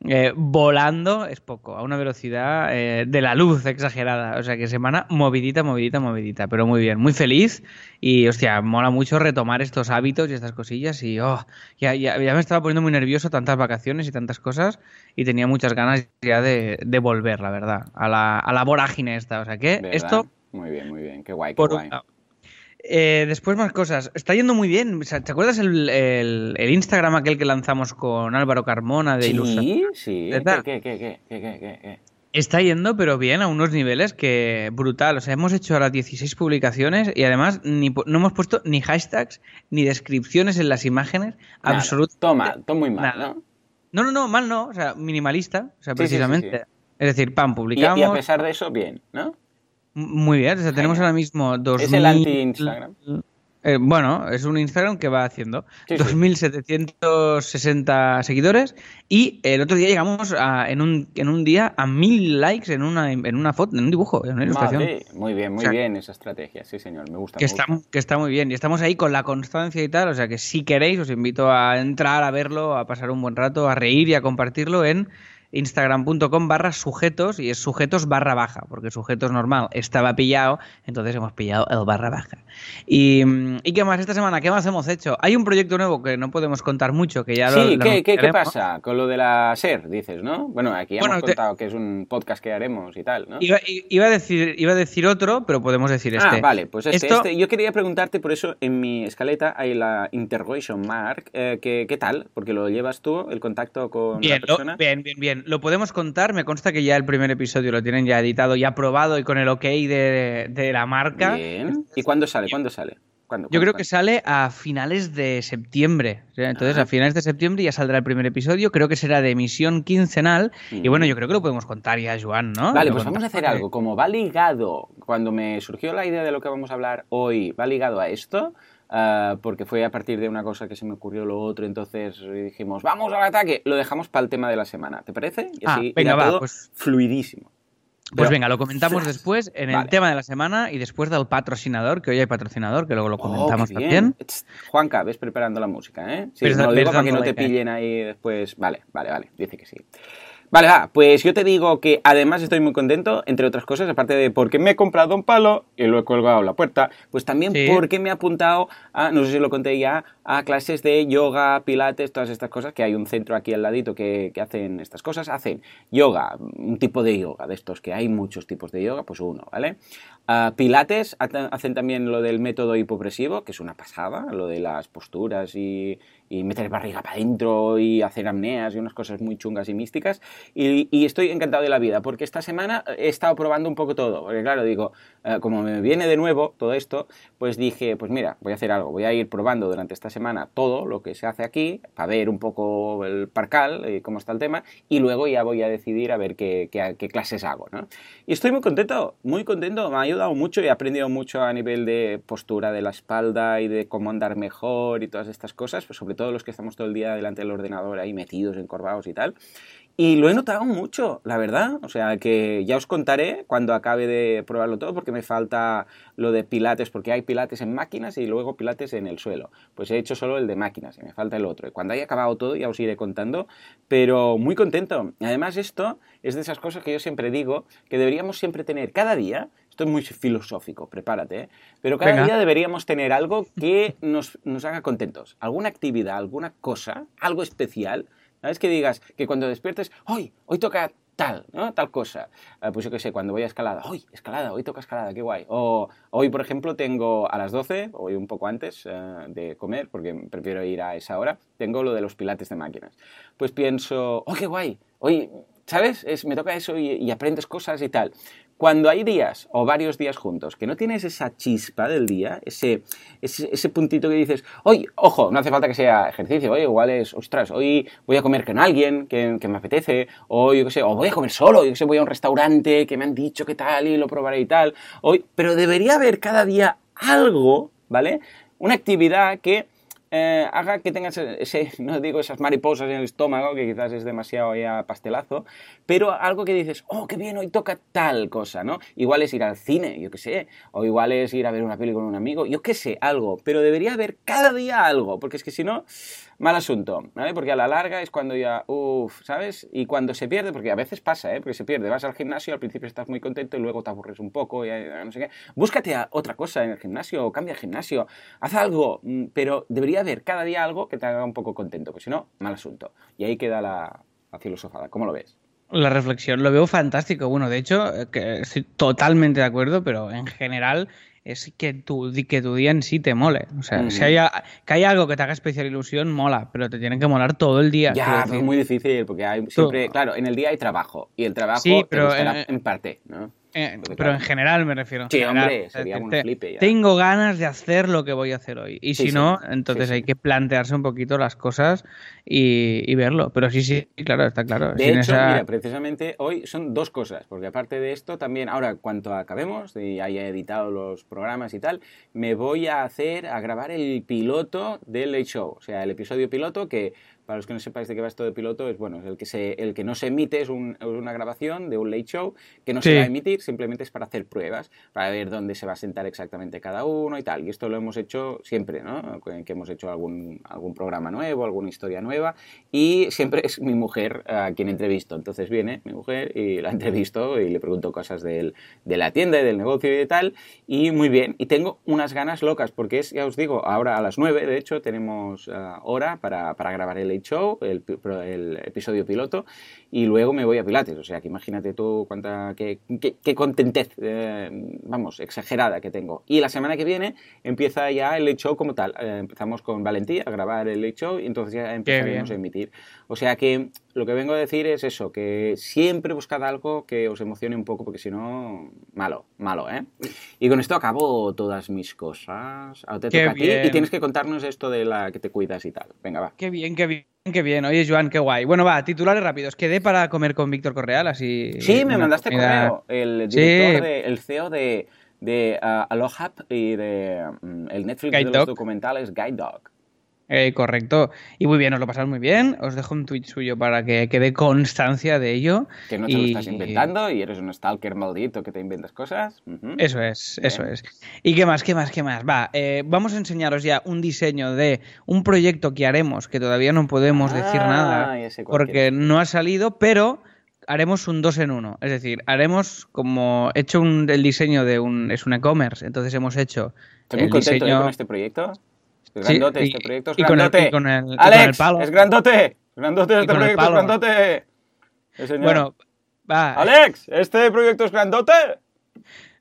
eh, volando, es poco, a una velocidad eh, de la luz exagerada. O sea que semana movidita, movidita, movidita. Pero muy bien, muy feliz. Y hostia, mola mucho retomar estos hábitos y estas cosillas. Y oh, ya, ya, me estaba poniendo muy nervioso tantas vacaciones y tantas cosas. Y tenía muchas ganas ya de, volver, la verdad, a la, a la vorágine esta. O sea que esto. Muy bien, muy bien, qué guay, qué guay. Eh, después más cosas. Está yendo muy bien. ¿Te acuerdas el, el, Instagram aquel que lanzamos con Álvaro Carmona de Sí, sí. ¿Qué, qué, qué, Está yendo, pero bien, a unos niveles que brutal. O sea, hemos hecho ahora 16 publicaciones y además ni, no hemos puesto ni hashtags ni descripciones en las imágenes. Absolutamente. Toma, toma muy mal, ¿no? No, no, no, mal no. O sea, minimalista. O sea, precisamente. es decir, pam, publicamos. y, a pesar de eso, bien, ¿no? Muy bien, o sea, tenemos ahora mismo 2000... Es el anti-Instagram. Eh, bueno, es un Instagram que va haciendo 2.760 seguidores y el otro día llegamos a, en, un, en un día a 1.000 likes en una, en una foto, en un dibujo, en una ilustración. muy bien, muy bien esa estrategia, sí señor, me gusta. Que, está, que está muy bien y estamos ahí con la constancia y tal, o sea que si queréis os invito a entrar a verlo, a pasar un buen rato, a reír y a compartirlo en instagram.com barra sujetos y es sujetos barra baja, porque sujetos normal estaba pillado, entonces hemos pillado el barra baja. Y, ¿y qué más esta semana? ¿Qué más hemos hecho? Hay un proyecto nuevo que no podemos contar mucho, que ya lo Sí, lo ¿qué, qué, qué pasa con lo de la SER, dices, no? Bueno, aquí ya Bueno, hemos te- contado que es un podcast que haremos y tal, ¿no? Iba, iba a decir, iba a decir otro, pero podemos decir este. Ah, vale, pues este, Esto- este. Yo quería preguntarte, por eso en mi escaleta hay la interrogation mark. eh, que, ¿Qué tal? Porque lo llevas tú, el contacto con Bien, la lo- persona. bien, bien, Lo podemos contar. Me consta que ya el primer episodio lo tienen ya editado y aprobado y con el ok de, de la marca. Bien. ¿Y cuándo sale? ¿Cuándo sale? ¿Cuándo? Yo creo que sale a finales de septiembre. Entonces, Ah. a finales de septiembre ya saldrá el primer episodio. Creo que será de emisión quincenal. Y bueno, yo creo que lo podemos contar ya, Joan, ¿no? Vale, Lo pues vamos a hacer algo. Como va ligado, cuando me surgió la idea de lo que vamos a hablar hoy, va ligado a esto, ah, porque fue a partir de una cosa que se me ocurrió lo otro, entonces dijimos, vamos al ataque, lo dejamos para el tema de la semana, ¿te parece? Y Ah, así venga, irá va, todo pues- fluidísimo. Pues Pero- venga, lo comentamos Flash. después en el Vale. tema de la semana y después del patrocinador, que hoy hay patrocinador, que luego lo Oh, comentamos qué también. bien. Juanca, ves preparando la música, ¿eh? Sí, me lo digo para que no te ¿eh? pillen ahí después. Vale, vale, vale, dice que sí. Vale, va, pues yo te digo que además estoy muy contento, entre otras cosas, aparte de porque me he comprado un palo y lo he colgado en la puerta, pues también Sí. porque me he apuntado a, no sé si lo conté ya, a clases de yoga, pilates, todas estas cosas, que hay un centro aquí al ladito que, que hacen estas cosas, hacen yoga, un tipo de yoga, de estos que hay muchos tipos de yoga, pues uno, ¿vale? Ah, pilates hacen también lo del método hipopresivo, que es una pasada, lo de las posturas y, y meter barriga para adentro y hacer apneas y unas cosas muy chungas y místicas. Y, y estoy encantado de la vida, porque esta semana he estado probando un poco todo. Porque claro, digo, eh, como me viene de nuevo todo esto, pues dije, pues mira, voy a hacer algo, voy a ir probando durante esta semana todo lo que se hace aquí, para ver un poco el parcal y cómo está el tema, y luego ya voy a decidir a ver qué, qué- qué clases hago, ¿no? Y estoy muy contento, muy contento, me ayudado mucho y he aprendido mucho a nivel de postura de la espalda y de cómo andar mejor y todas estas cosas, pues sobre todo los que estamos todo el día delante del ordenador ahí metidos, encorvados y tal. Y lo he notado mucho, la verdad. O sea, que ya os contaré cuando acabe de probarlo todo, porque me falta lo de pilates, porque hay pilates en máquinas y luego pilates en el suelo. Pues he hecho solo el de máquinas y me falta el otro. Y cuando haya acabado todo ya os iré contando, pero muy contento. Además esto es de esas cosas que yo siempre digo, que deberíamos siempre tener cada día, esto es muy filosófico, prepárate, ¿eh? pero cada Venga. día deberíamos tener algo que nos, nos haga contentos. Alguna actividad, alguna cosa, algo especial ¿Sabes? Que digas que cuando despiertes, hoy, hoy toca tal, ¿no? Tal cosa. Eh, pues yo qué sé, cuando voy a escalada, hoy, escalada, hoy toca escalada, qué guay. O hoy, por ejemplo, tengo a las 12, hoy un poco antes eh, de comer, porque prefiero ir a esa hora, tengo lo de los pilates de máquinas. Pues pienso, oh, qué guay, hoy, ¿sabes? Es, me toca eso y, y aprendes cosas y tal. Cuando hay días o varios días juntos que no tienes esa chispa del día, ese, ese, puntito que dices, hoy, ojo, no hace falta que sea ejercicio, hoy igual es, ostras, hoy voy a comer con alguien que, que me apetece, o yo qué sé, o voy a comer solo, yo qué sé, voy a un restaurante que me han dicho qué tal y lo probaré y tal, hoy, pero debería haber cada día algo, ¿vale? Una actividad que eh, haga que tengas ese, no digo esas mariposas en el estómago, que quizás es demasiado ya pastelazo, pero algo que dices, oh, qué bien, hoy toca tal cosa, ¿no? Igual es ir al cine, yo qué sé, o igual es ir a ver una peli con un amigo, yo qué sé, algo, pero debería haber cada día algo, porque es que si no, mal asunto, ¿vale? Porque a la larga es cuando ya, uff, ¿sabes? Y cuando se pierde, porque a veces pasa, ¿eh? Porque se pierde, vas al gimnasio, al principio estás muy contento y luego te aburres un poco, y ya no sé qué. Búscate a otra cosa en el gimnasio, o cambia el gimnasio, haz algo, mm, pero debería haber cada día algo que te haga un poco contento, porque si no, mal asunto. Y ahí queda la, la filosofada, ¿cómo lo ves? La reflexión, lo veo fantástico. Bueno, de hecho, eh, que estoy totalmente de acuerdo, pero en general es que tu, que tu día en sí te mole. O sea, Ujú. si hay, a- que hay algo que te haga especial ilusión, mola, pero te tienen que molar todo el día. Ya, es muy difícil, porque hay siempre, claro, en el día hay trabajo, y el trabajo Sí, pero, eh, en parte, ¿no? Eh, pero claro. en general me refiero. en Sí, general. hombre, sería un te- flipe ya. Tengo ganas de hacer lo que voy a hacer hoy. Y Sí, si sí. no, entonces sí. hay que plantearse un poquito las cosas y, y verlo. Pero sí, sí, claro, está claro. De Sin hecho, esa- mira, precisamente hoy son dos cosas, porque aparte de esto, también ahora cuanto acabemos y haya editado los programas y tal, me voy a hacer, a grabar el piloto del Late Show, o sea, el episodio piloto que para los que no sepáis de qué va esto de piloto, es bueno, el que, se, el que no se emite es, una grabación de un late show que no se va a emitir, simplemente es para hacer pruebas, para ver dónde se va a sentar exactamente cada uno y tal. Y esto lo hemos hecho siempre, ¿no? Que hemos hecho algún, algún programa nuevo, alguna historia nueva, y siempre es mi mujer a quien entrevisto. Entonces viene mi mujer y la entrevisto y le pregunto cosas de la tienda y del negocio y de tal, y muy bien. Y tengo unas ganas locas, porque es, ya os digo, ahora a las 9, de hecho, tenemos ah, hora para, para grabar el late show, el, el, episodio piloto, y luego me voy a Pilates. O sea, que imagínate tú cuánta, qué, qué, contentez, eh, vamos, exagerada que tengo. Y la semana que viene empieza ya el late show como tal. Eh, empezamos con Valentía a grabar el late show y entonces ya empezaremos a emitir. O sea que lo que vengo a decir es eso, que siempre buscad algo que os emocione un poco, porque si no, malo, malo, ¿eh? Y con esto acabo todas mis cosas. Ahora te toca a ti y tienes que contarnos esto de la que te cuidas y tal. Venga, va. Qué bien, qué bien. Qué bien, oye Joan, qué guay. Bueno, va, titulares rápidos. Quedé para comer con Víctor Correal, así. Sí, me mandaste correo. El director, el CEO de, de uh, y de mm, el Netflix de los documentales Guide Dog. Eh, correcto. Y muy bien, os lo pasamos muy bien. Os dejo un tweet suyo para que quede constancia de ello. Que no te lo estás inventando y eres un stalker maldito que te inventas cosas. Eso es, eso es. ¿Y qué más, qué más, qué más? Va, eh, vamos a enseñaros ya un diseño de un proyecto que haremos, que todavía no podemos decir ah, nada porque no ha salido, pero haremos un dos en uno. Es decir, haremos como hecho el diseño de un. Es un e-commerce, entonces hemos hecho. Estoy muy contento ¿eh? con este proyecto. Es grandote, este proyecto es grandote. Con el, Alex, es grandote. Grandote, este proyecto es grandote. bueno, va. Alex, ¿este proyecto es grandote?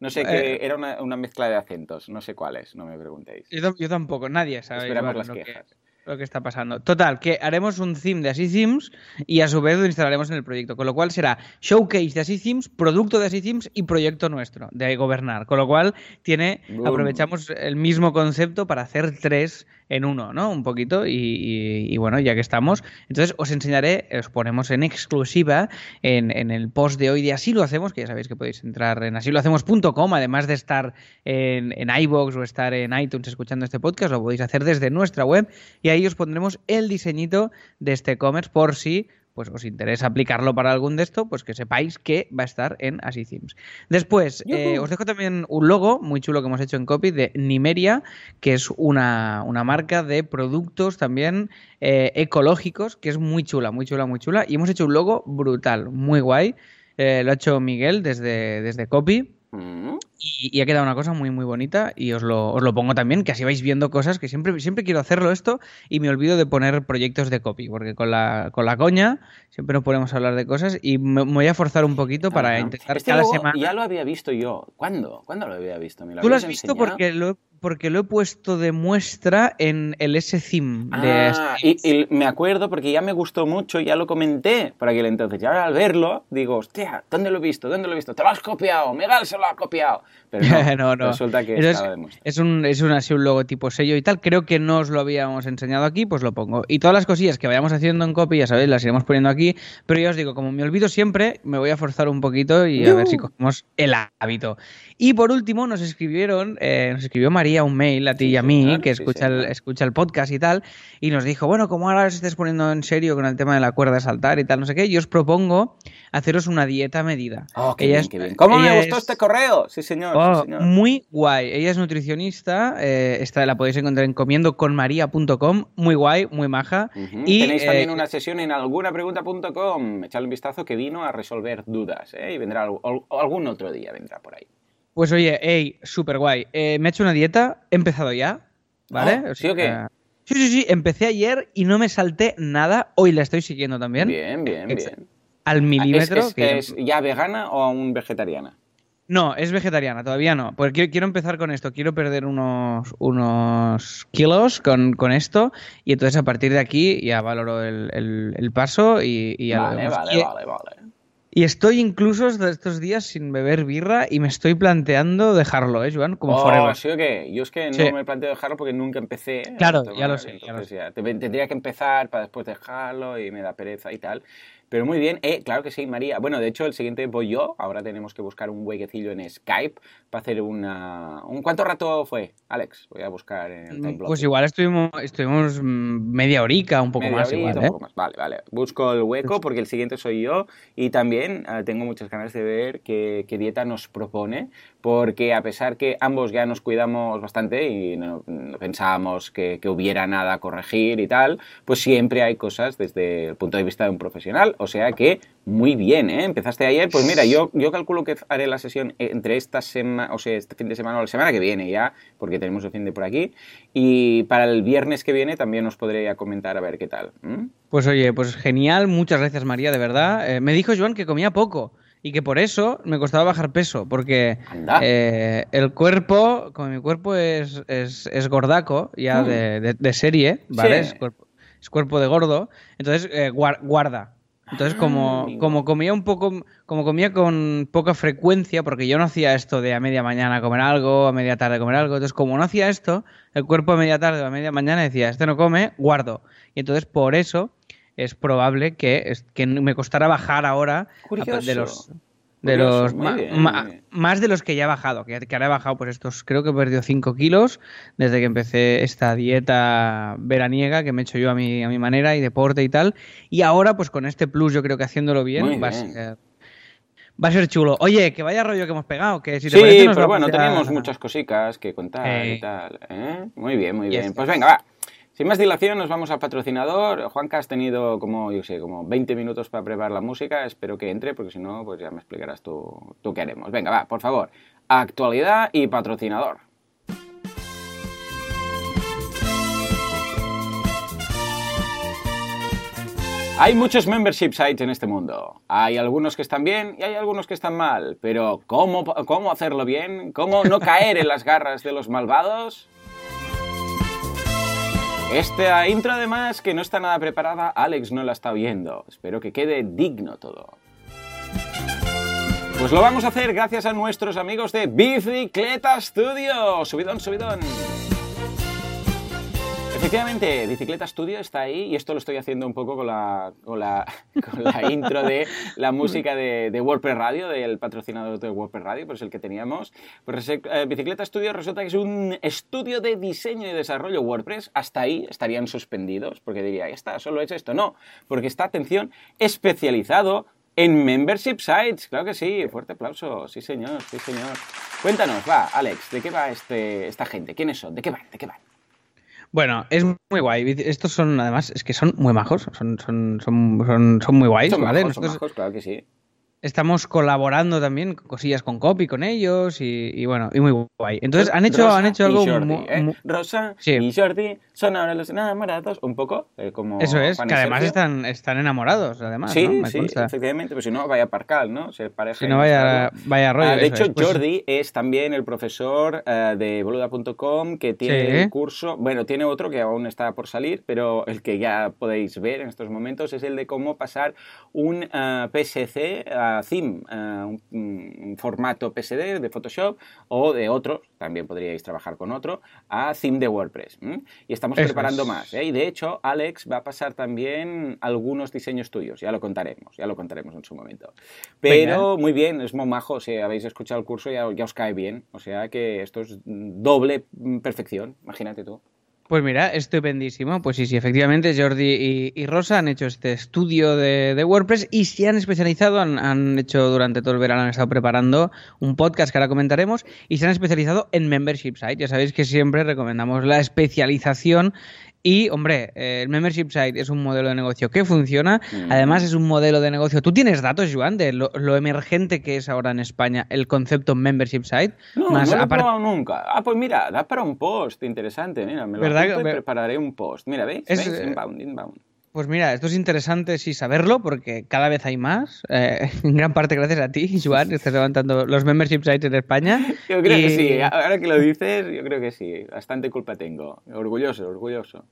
No sé, que eh, era una, una, mezcla de acentos. No sé cuáles, no me preguntéis. Yo, tampoco, nadie sabe. Esperamos las quejas lo que está pasando. Total, que haremos un theme de Así Themes y a su vez lo instalaremos en el proyecto. Con lo cual será showcase de Así Themes, producto de Así Themes y proyecto nuestro de gobernar. Con lo cual tiene, aprovechamos el mismo concepto para hacer tres en uno, ¿no? Un poquito y, bueno, ya que estamos, entonces os enseñaré, os ponemos en exclusiva en, el post de hoy de Así lo hacemos, que ya sabéis que podéis entrar en asílohacemos.com, además de estar en, en iVoox o estar en iTunes escuchando este podcast, lo podéis hacer desde nuestra web y ahí os pondremos el diseñito de este e-commerce por si pues os interesa aplicarlo para algún de esto, pues que sepáis que va a estar en Así Después, eh, os dejo también un logo muy chulo que hemos hecho en copy de Nimeria, que es una, marca de productos también eh, ecológicos, que es muy chula, muy chula, muy chula. Y hemos hecho un logo brutal, muy guay. Eh, lo ha hecho Miguel desde, desde copy. Mm. Y, ha quedado una cosa muy muy bonita y os lo, os lo, pongo también, que así vais viendo cosas que siempre, siempre quiero hacerlo esto y me olvido de poner proyectos de copy, porque con la, con la coña siempre nos ponemos a hablar de cosas y me, voy a forzar un poquito para intentar este cada semana... Ya lo había visto yo. ¿Cuándo? ¿Cuándo lo había visto? Tú lo has visto porque lo, porque lo he puesto de muestra en el S-Theme. Ah, y, me acuerdo porque ya me gustó mucho, ya lo comenté por aquel entonces. Y ahora al verlo, digo, hostia, ¿dónde lo he visto? ¿Dónde lo he visto? ¡Te lo has copiado! ¡Miguel se lo ha copiado! Pero no, <laughs> no, resulta que estaba de Es un, es un, así un logotipo sello y tal. Creo que no os lo habíamos enseñado aquí, pues lo pongo. Y todas las cosillas que vayamos haciendo en copy, ya sabéis, las iremos poniendo aquí. Pero ya os digo, como me olvido siempre, me voy a forzar un poquito y a ver si cogemos el hábito. Y por último, nos escribieron, eh, nos escribió María un mail a ti y a mí, que escucha, el, escucha el podcast y tal, y nos dijo, bueno, como ahora os estés poniendo en serio con el tema de la cuerda de saltar y tal, no sé qué, yo os propongo haceros una dieta medida. Oh, qué bien, qué bien. ¿Cómo me gustó este correo? Sí señor, oh, señor, Muy guay. Ella es nutricionista, eh, esta la podéis encontrar en comiendoconmaria.com, muy guay, muy maja. y, Tenéis también eh, una sesión en algunapregunta.com, echadle un vistazo que vino a resolver dudas, ¿eh? y vendrá algún otro día, vendrá por ahí. Pues oye, hey, súper guay. Eh, me he hecho una dieta, he empezado ya, ¿vale? Ah, ¿Sí o qué? Sí, sí, sí, empecé ayer y no me salté nada. Hoy la estoy siguiendo también. Bien, bien, bien. Al milímetro. ¿Es, ya vegana o aún vegetariana? No, es vegetariana, todavía no. Porque quiero, empezar con esto. Quiero perder unos, unos kilos con, esto. Y entonces a partir de aquí ya valoro el, paso y, y ya vale, vale, vale, vale. Y estoy incluso estos días sin beber birra y me estoy planteando dejarlo, ¿eh, Joan? Como oh, forever. ¿sí o qué? Yo es que no me planteo dejarlo porque nunca empecé. Claro, ya lo sé. Ya tendría que empezar para después dejarlo y me da pereza y tal. Pero muy bien, eh, claro que sí, María. Bueno, de hecho, el siguiente voy yo. Ahora tenemos que buscar un huequecillo en Skype para hacer una... ¿Un ¿Cuánto rato fue, Alex? Voy a buscar en el Mm, timeblog. Pues igual estuvimos, estuvimos mm, media horica, un poco Media más horita, igual, un ¿eh? poco más. Vale, vale. Busco el hueco porque el siguiente soy yo y también eh, tengo muchas ganas de ver qué, qué dieta nos propone porque a pesar que ambos ya nos cuidamos bastante y no, pensábamos que, que hubiera nada a corregir y tal, pues siempre hay cosas desde el punto de vista de un profesional. O sea que muy bien, ¿eh? Empezaste ayer, pues mira, yo, yo calculo que haré la sesión entre esta semana, o sea, este fin de semana o la semana que viene ya, porque tenemos el fin de por aquí. Y para el viernes que viene también os podré comentar a ver qué tal. Pues oye, pues genial, muchas gracias María, de verdad. Eh, me dijo Joan que comía poco y que por eso me costaba bajar peso, porque eh, el cuerpo, como mi cuerpo es, es, es gordaco, ya Mm. de, de- de serie, ¿vale? Sí. Es, cuerpo, es cuerpo de gordo, entonces eh, guar- guarda. Entonces, Ah, como, como comía un poco, como comía con poca frecuencia, porque yo no hacía esto de a media mañana comer algo, a media tarde comer algo, entonces como no hacía esto, el cuerpo a media tarde o a media mañana decía, este no come, guardo. Y entonces por eso es probable que, es- que me costara bajar ahora Curioso. de los de Curioso, los ma- bien, ma- más de los que ya he bajado, que, que ahora he bajado pues estos, creo que he perdido 5 kilos desde que empecé esta dieta veraniega que me he hecho yo a mi, a mi manera y deporte y tal. Y ahora pues con este plus yo creo que haciéndolo bien, va, A ser, va a ser chulo. Oye, que vaya rollo que hemos pegado, que si te Sí, parece nos pero bueno, teníamos muchas cositas que contar Eh. y tal. ¿eh? Muy bien, muy bien. Pues venga, va. Sin más dilación, nos vamos al patrocinador. Juanca, has tenido como, yo sé, como 20 minutos para preparar la música. Espero que entre, porque si no, pues ya me explicarás tú, tú qué haremos. Venga, va, por favor. Actualidad y patrocinador. Hay muchos membership sites en este mundo. Hay algunos que están bien y hay algunos que están mal. Pero ¿cómo, cómo hacerlo bien? ¿Cómo no caer en las garras de los malvados? Esta intro además, que no está nada preparada, Alex no la está oyendo. Espero que quede digno todo. Pues lo vamos a hacer gracias a nuestros amigos de Bicicleta Studio. Subidón, subidón. Efectivamente, Bicicleta Studio está ahí y esto lo estoy haciendo un poco con la, con la, <laughs> intro de la música de, WordPress Radio, del patrocinador de WordPress Radio, pues el que teníamos. Pues eh, Bicicleta Studio resulta que es un estudio de diseño y desarrollo WordPress. Hasta ahí estarían suspendidos, porque diría, ya está, solo es esto. No, porque está, atención, especializado en membership sites. Claro que sí, fuerte aplauso. Sí, señor, sí, señor. Cuéntanos, va, Alex, ¿de qué va este, esta gente? ¿Quiénes son? ¿De qué van? ¿De qué van? Bueno, es muy guay. Estos son, además, es que son muy majos. Son, son, son, son, son muy guays, ¿vale? majos, son Nosotros majos, claro que sí. Estamos colaborando también con cosillas con copy con ellos y, y bueno, y muy guay. Entonces han hecho, Rosa han hecho algo Jordi, mu- ¿eh? Rosa Sí. y Jordi son ahora los enamorados, un poco, eh, como Eso es, que además están, están enamorados, además, Sí, ¿no? Me sí, consta. efectivamente, pues si no, vaya parcal, ¿no? Si y no, vaya, vaya rollo. Ah, de eso hecho, es. Pues- Jordi es también el profesor eh, de boluda.com que tiene Sí. el curso, bueno, tiene otro que aún está por salir, pero el que ya podéis ver en estos momentos es el de cómo pasar un eh, PSC a theme, eh, un, un formato PSD de Photoshop o de otro, también podríais trabajar con otro, a theme de WordPress. ¿m? Y estamos Eso preparando es. más. ¿eh? Y de hecho, Alex va a pasar también algunos diseños tuyos, ya lo contaremos, ya lo contaremos en su momento. Pero muy bien, es muy majo, si habéis escuchado el curso ya, ya os cae bien, o sea que esto es doble mm, perfección, imagínate tú. Pues mira, estupendísimo. Pues sí, sí, efectivamente, Jordi y, Rosa han hecho este estudio de, de WordPress y se han especializado, han, han hecho durante todo el verano, han estado preparando un podcast que ahora comentaremos y se han especializado en membership site. Ya sabéis que siempre recomendamos la especialización y, hombre, eh, el membership site es un modelo de negocio que funciona. Mm. Además, es un modelo de negocio. ¿Tú tienes datos, Joan, de lo, lo emergente que es ahora en España el concepto membership site? No, Más no lo he probado nunca. Ah, pues mira, da para un post interesante, mira, me lo ¿Verdad apunto que- y ver- prepararé un post. Mira, ¿veis? Es, ¿Veis? eh, Inbound, inbound. Pues mira, esto es interesante sí saberlo porque cada vez hay más. eh, <laughs> en gran parte gracias a ti, Joan, que estás levantando los membership sites en España. <laughs> Yo creo Y- que sí, ahora que lo dices, yo creo que sí, bastante culpa tengo. Orgulloso, orgulloso.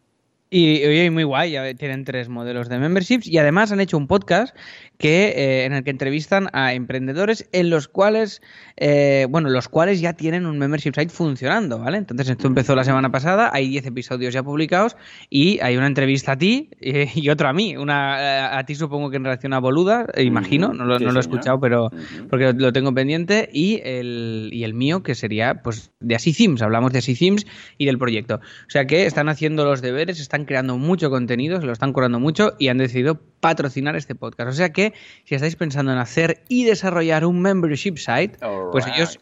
Y oye, muy guay, ya tienen tres modelos de memberships y además han hecho un podcast que, eh, en el que entrevistan a emprendedores en los cuales, eh, bueno, los cuales ya tienen un membership site funcionando, ¿vale? Entonces esto empezó la semana pasada, hay 10 episodios ya publicados y hay una entrevista a ti eh, y <laughs> otra a mí. Una a ti supongo que en relación a Boluda, imagino, no lo, no lo he escuchado, pero porque lo tengo pendiente y el, y el mío que sería pues de Así Themes, hablamos de Así Themes y del proyecto. O sea que están haciendo los deberes, están creando mucho contenido, se lo están curando mucho y han decidido patrocinar este podcast. O sea que si estáis pensando en hacer y desarrollar un membership site, pues ellos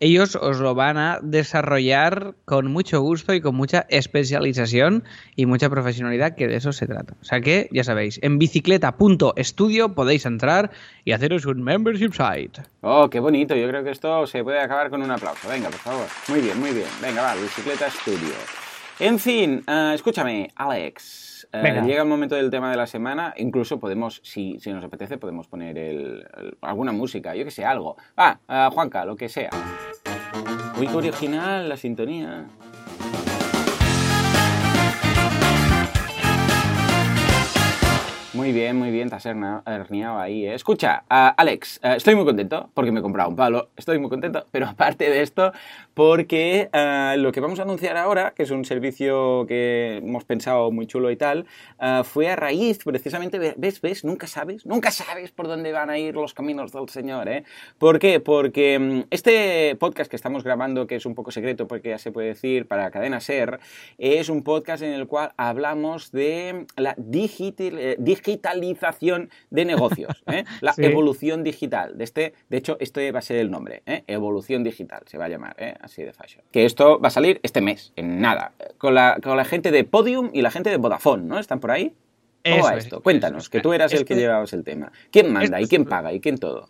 ellos os lo van a desarrollar con mucho gusto y con mucha especialización y mucha profesionalidad, que de eso se trata. O sea que, ya sabéis, en bicicleta.studio podéis entrar y haceros un membership site. Oh, qué bonito. Yo creo que esto se puede acabar con un aplauso. Venga, por favor. Muy bien, muy bien. Venga, va, Bicicleta Studio. En fin, uh, escúchame, Alex. Uh, llega el momento del tema de la semana. Incluso podemos, si, si nos apetece, podemos poner el, el, alguna música, yo que sé, algo. Ah, uh, Juanca, lo que sea. Uy, qué original la sintonía. Muy bien, muy bien, te has herniado ahí. ¿eh? Escucha, uh, Alex, uh, estoy muy contento porque me he comprado un palo, estoy muy contento, pero <laughs> aparte de esto, porque uh, lo que vamos a anunciar ahora, que es un servicio que hemos pensado muy chulo y tal, fue a raíz, precisamente, ¿ves? ¿Ves? Nunca sabes, nunca sabes por dónde van a ir los caminos del Señor, ¿eh? ¿Por qué? Porque um, este podcast que estamos grabando, que es un poco secreto, porque ya se puede decir, para Cadena Ser, es un podcast en el cual hablamos de la digital, eh, digitalización de negocios, ¿eh? la <laughs> sí. evolución digital. De, este, de hecho, este va a ser el nombre, ¿eh? evolución digital se va a llamar, ¿eh? así de fashion. Que esto va a salir este mes, en nada, con la, con la gente de Podium y la gente de Vodafone, ¿no? ¿Están por ahí? ¿Cómo va es, esto? Cuéntanos, que tú eras el que llevabas el tema. ¿Quién manda y quién paga y quién todo?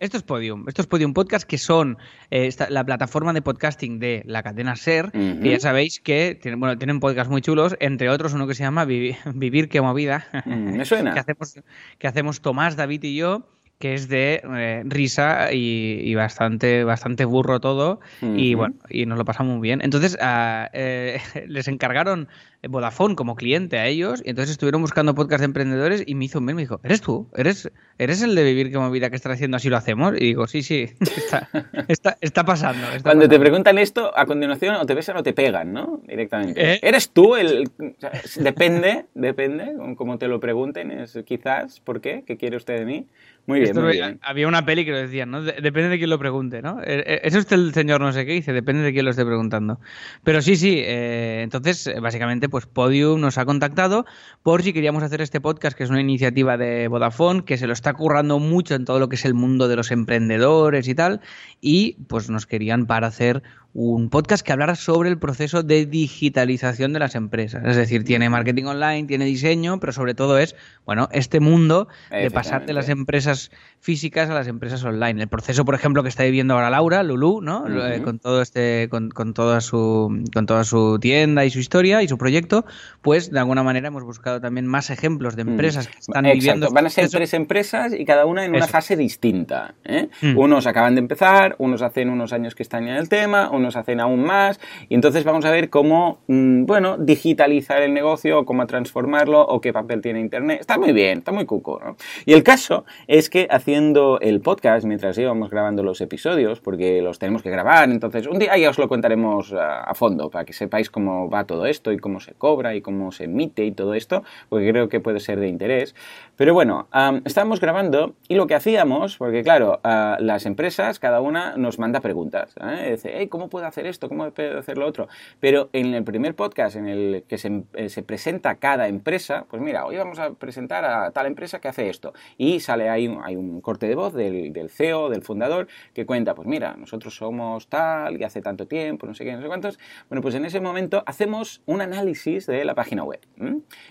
Esto es Podium. Esto es Podium Podcast, que son eh, esta- la plataforma de podcasting de la cadena Ser. Que ya sabéis que tienen, bueno, tienen podcasts muy chulos, entre otros uno que se llama Vivi- <laughs> Vivir que movida. Mm, me <laughs> que suena. hacemos, que hacemos Tomás, David y yo, que es de eh, risa y, y bastante, bastante burro todo. Y bueno, y nos lo pasamos muy bien. Entonces, ah, eh, <laughs> les encargaron Vodafone como cliente a ellos, y entonces estuvieron buscando podcast de emprendedores y me hizo un mail, me dijo, ¿eres tú? ¿Eres, ¿Eres el de Vivir que movida que estás haciendo así lo hacemos? Y digo, sí, sí, <laughs> está, está, está pasando. está Cuando te pasando". preguntan esto, a continuación o te besan o te pegan, ¿no? Directamente. ¿Eh? ¿Eres tú el...? o sea, es- depende, depende, con cómo te lo pregunten, es quizás, ¿por qué? ¿Qué quiere usted de mí? Muy bien, muy. Había una peli que lo decían, ¿no? De- depende de quién lo pregunte, ¿no? Eh, eh, Eso es el señor no sé qué dice, depende de quién lo esté preguntando. Pero sí, sí, eh, entonces, eh, básicamente, pues Podium nos ha contactado por si queríamos hacer este podcast, que es una iniciativa de Vodafone, que se lo está currando mucho en todo lo que es el mundo de los emprendedores y tal, y pues nos querían para hacer un podcast que hablara sobre el proceso de digitalización de las empresas. Es decir, tiene marketing online, tiene diseño, pero sobre todo es, bueno, este mundo de pasar de las empresas físicas a las empresas online. El proceso, por ejemplo, que está viviendo ahora Laura, Lulu, ¿no? Eh, con todo este, con, con toda su, con toda su tienda y su historia y su proyecto, pues de alguna manera hemos buscado también más ejemplos de empresas que están Exacto, viviendo. van a ser este proceso. tres empresas y cada una en una Eso. fase distinta. ¿eh? Unos acaban de empezar, unos hacen unos años que están en el tema, unos hacen aún más, y entonces vamos a ver cómo, mm, bueno, digitalizar el negocio, cómo transformarlo, o qué papel tiene Internet. Está muy bien, está muy cuco. ¿no? Y el caso es que haciendo el podcast, mientras íbamos grabando los episodios, porque los tenemos que grabar, entonces un día ya os lo contaremos a, fondo, para que sepáis cómo va todo esto y cómo se cobra y cómo se emite y todo esto, porque creo que puede ser de interés. Pero bueno, am, estábamos grabando y lo que hacíamos, porque claro, las empresas, cada una nos manda preguntas. ¿eh? Dice, "Hey, ¿cómo puedo hacer esto? ¿Cómo puedo hacer lo otro? Pero en el primer podcast en el que se, eh, se presenta cada empresa, pues mira, hoy vamos a presentar a tal empresa que hace esto. Y sale ahí hay un corte de voz del, CEO, del fundador, que cuenta, pues mira, nosotros somos tal y hace tanto tiempo, no sé qué, no sé cuántos. Bueno, pues en ese momento hacemos un análisis de la página web.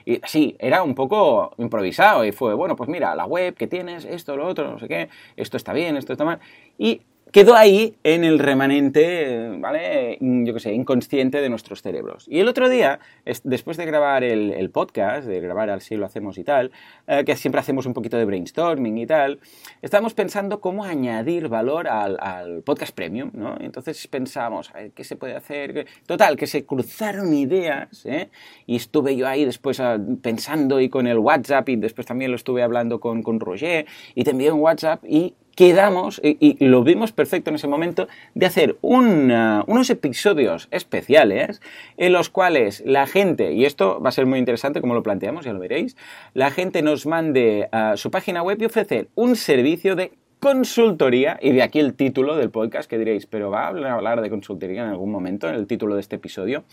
Y sí, era un poco improvisado y fue, bueno, pues mira, la web que tienes, esto, lo otro, no sé qué, esto está bien, esto está mal. Y quedó ahí en el remanente, ¿vale? Yo qué sé, inconsciente de nuestros cerebros. Y el otro día, después de grabar el, podcast, de grabar al sí lo hacemos y tal, eh, que siempre hacemos un poquito de brainstorming y tal, estábamos pensando cómo añadir valor al, podcast premium, ¿no? Entonces pensamos, a ver, ¿qué se puede hacer? Total, que se cruzaron ideas, ¿eh? Y estuve yo ahí después ah, pensando y con el WhatsApp y después también lo estuve hablando con, con Roger y te envié un WhatsApp y quedamos, y, lo vimos perfecto en ese momento, de hacer unos episodios especiales en los cuales la gente, y esto va a ser muy interesante como lo planteamos, ya lo veréis, la gente nos mande a su página web y ofrecer un servicio de consultoría, y de aquí el título del podcast, que diréis, pero va a hablar de consultoría en algún momento, en el título de este episodio,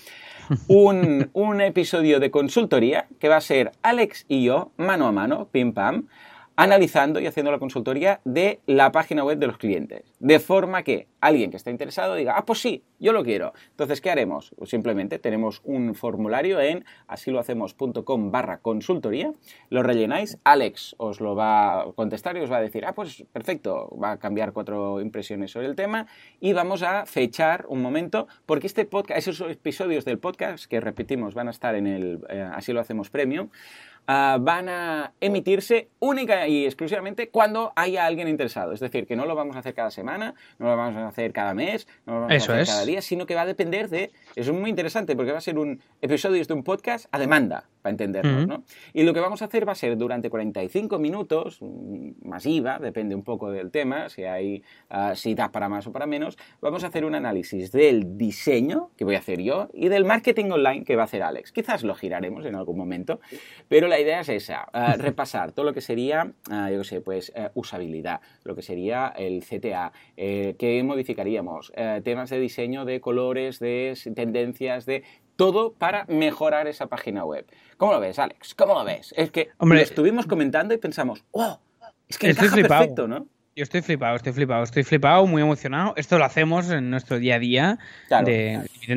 <laughs> un, un episodio de consultoría que va a ser Alex y yo, mano a mano, pim pam, analizando y haciendo la consultoría de la página web de los clientes. De forma que alguien que esté interesado diga, ah, pues sí, yo lo quiero. Entonces, ¿qué haremos? Pues simplemente tenemos un formulario en asilohacemos.com barra consultoría, lo rellenáis, Alex os lo va a contestar y os va a decir, ah, pues perfecto, va a cambiar cuatro impresiones sobre el tema y vamos a fechar un momento, porque este podcast, esos episodios del podcast que repetimos van a estar en el eh, Así lo hacemos premium, Ah, van a emitirse única y exclusivamente cuando haya alguien interesado. Es decir, que no lo vamos a hacer cada semana, no lo vamos a hacer cada mes, no lo vamos a hacer cada día, sino que va a depender de... Es muy interesante porque va a ser un episodio de un podcast a demanda, para entendernos, ¿no? Y lo que vamos a hacer va a ser durante 45 minutos, mm, masiva, depende un poco del tema, si hay ah, si da para más o para menos, vamos a hacer un análisis del diseño, que voy a hacer yo, y del marketing online, que va a hacer Alex. Quizás lo giraremos en algún momento, pero la idea es esa, eh, <laughs> repasar todo lo que sería, eh, yo sé, pues eh, usabilidad, lo que sería el CTA, qué modificaríamos, temas de diseño, de colores, de tendencias, de todo para mejorar esa página web. ¿Cómo lo ves, Alex? ¿Cómo lo ves? Es que Hombre, estuvimos comentando y pensamos, ¡oh! Es que encaja perfecto, ¿no? Yo estoy flipado, estoy flipado, estoy flipado, muy emocionado. Esto lo hacemos en nuestro día a día.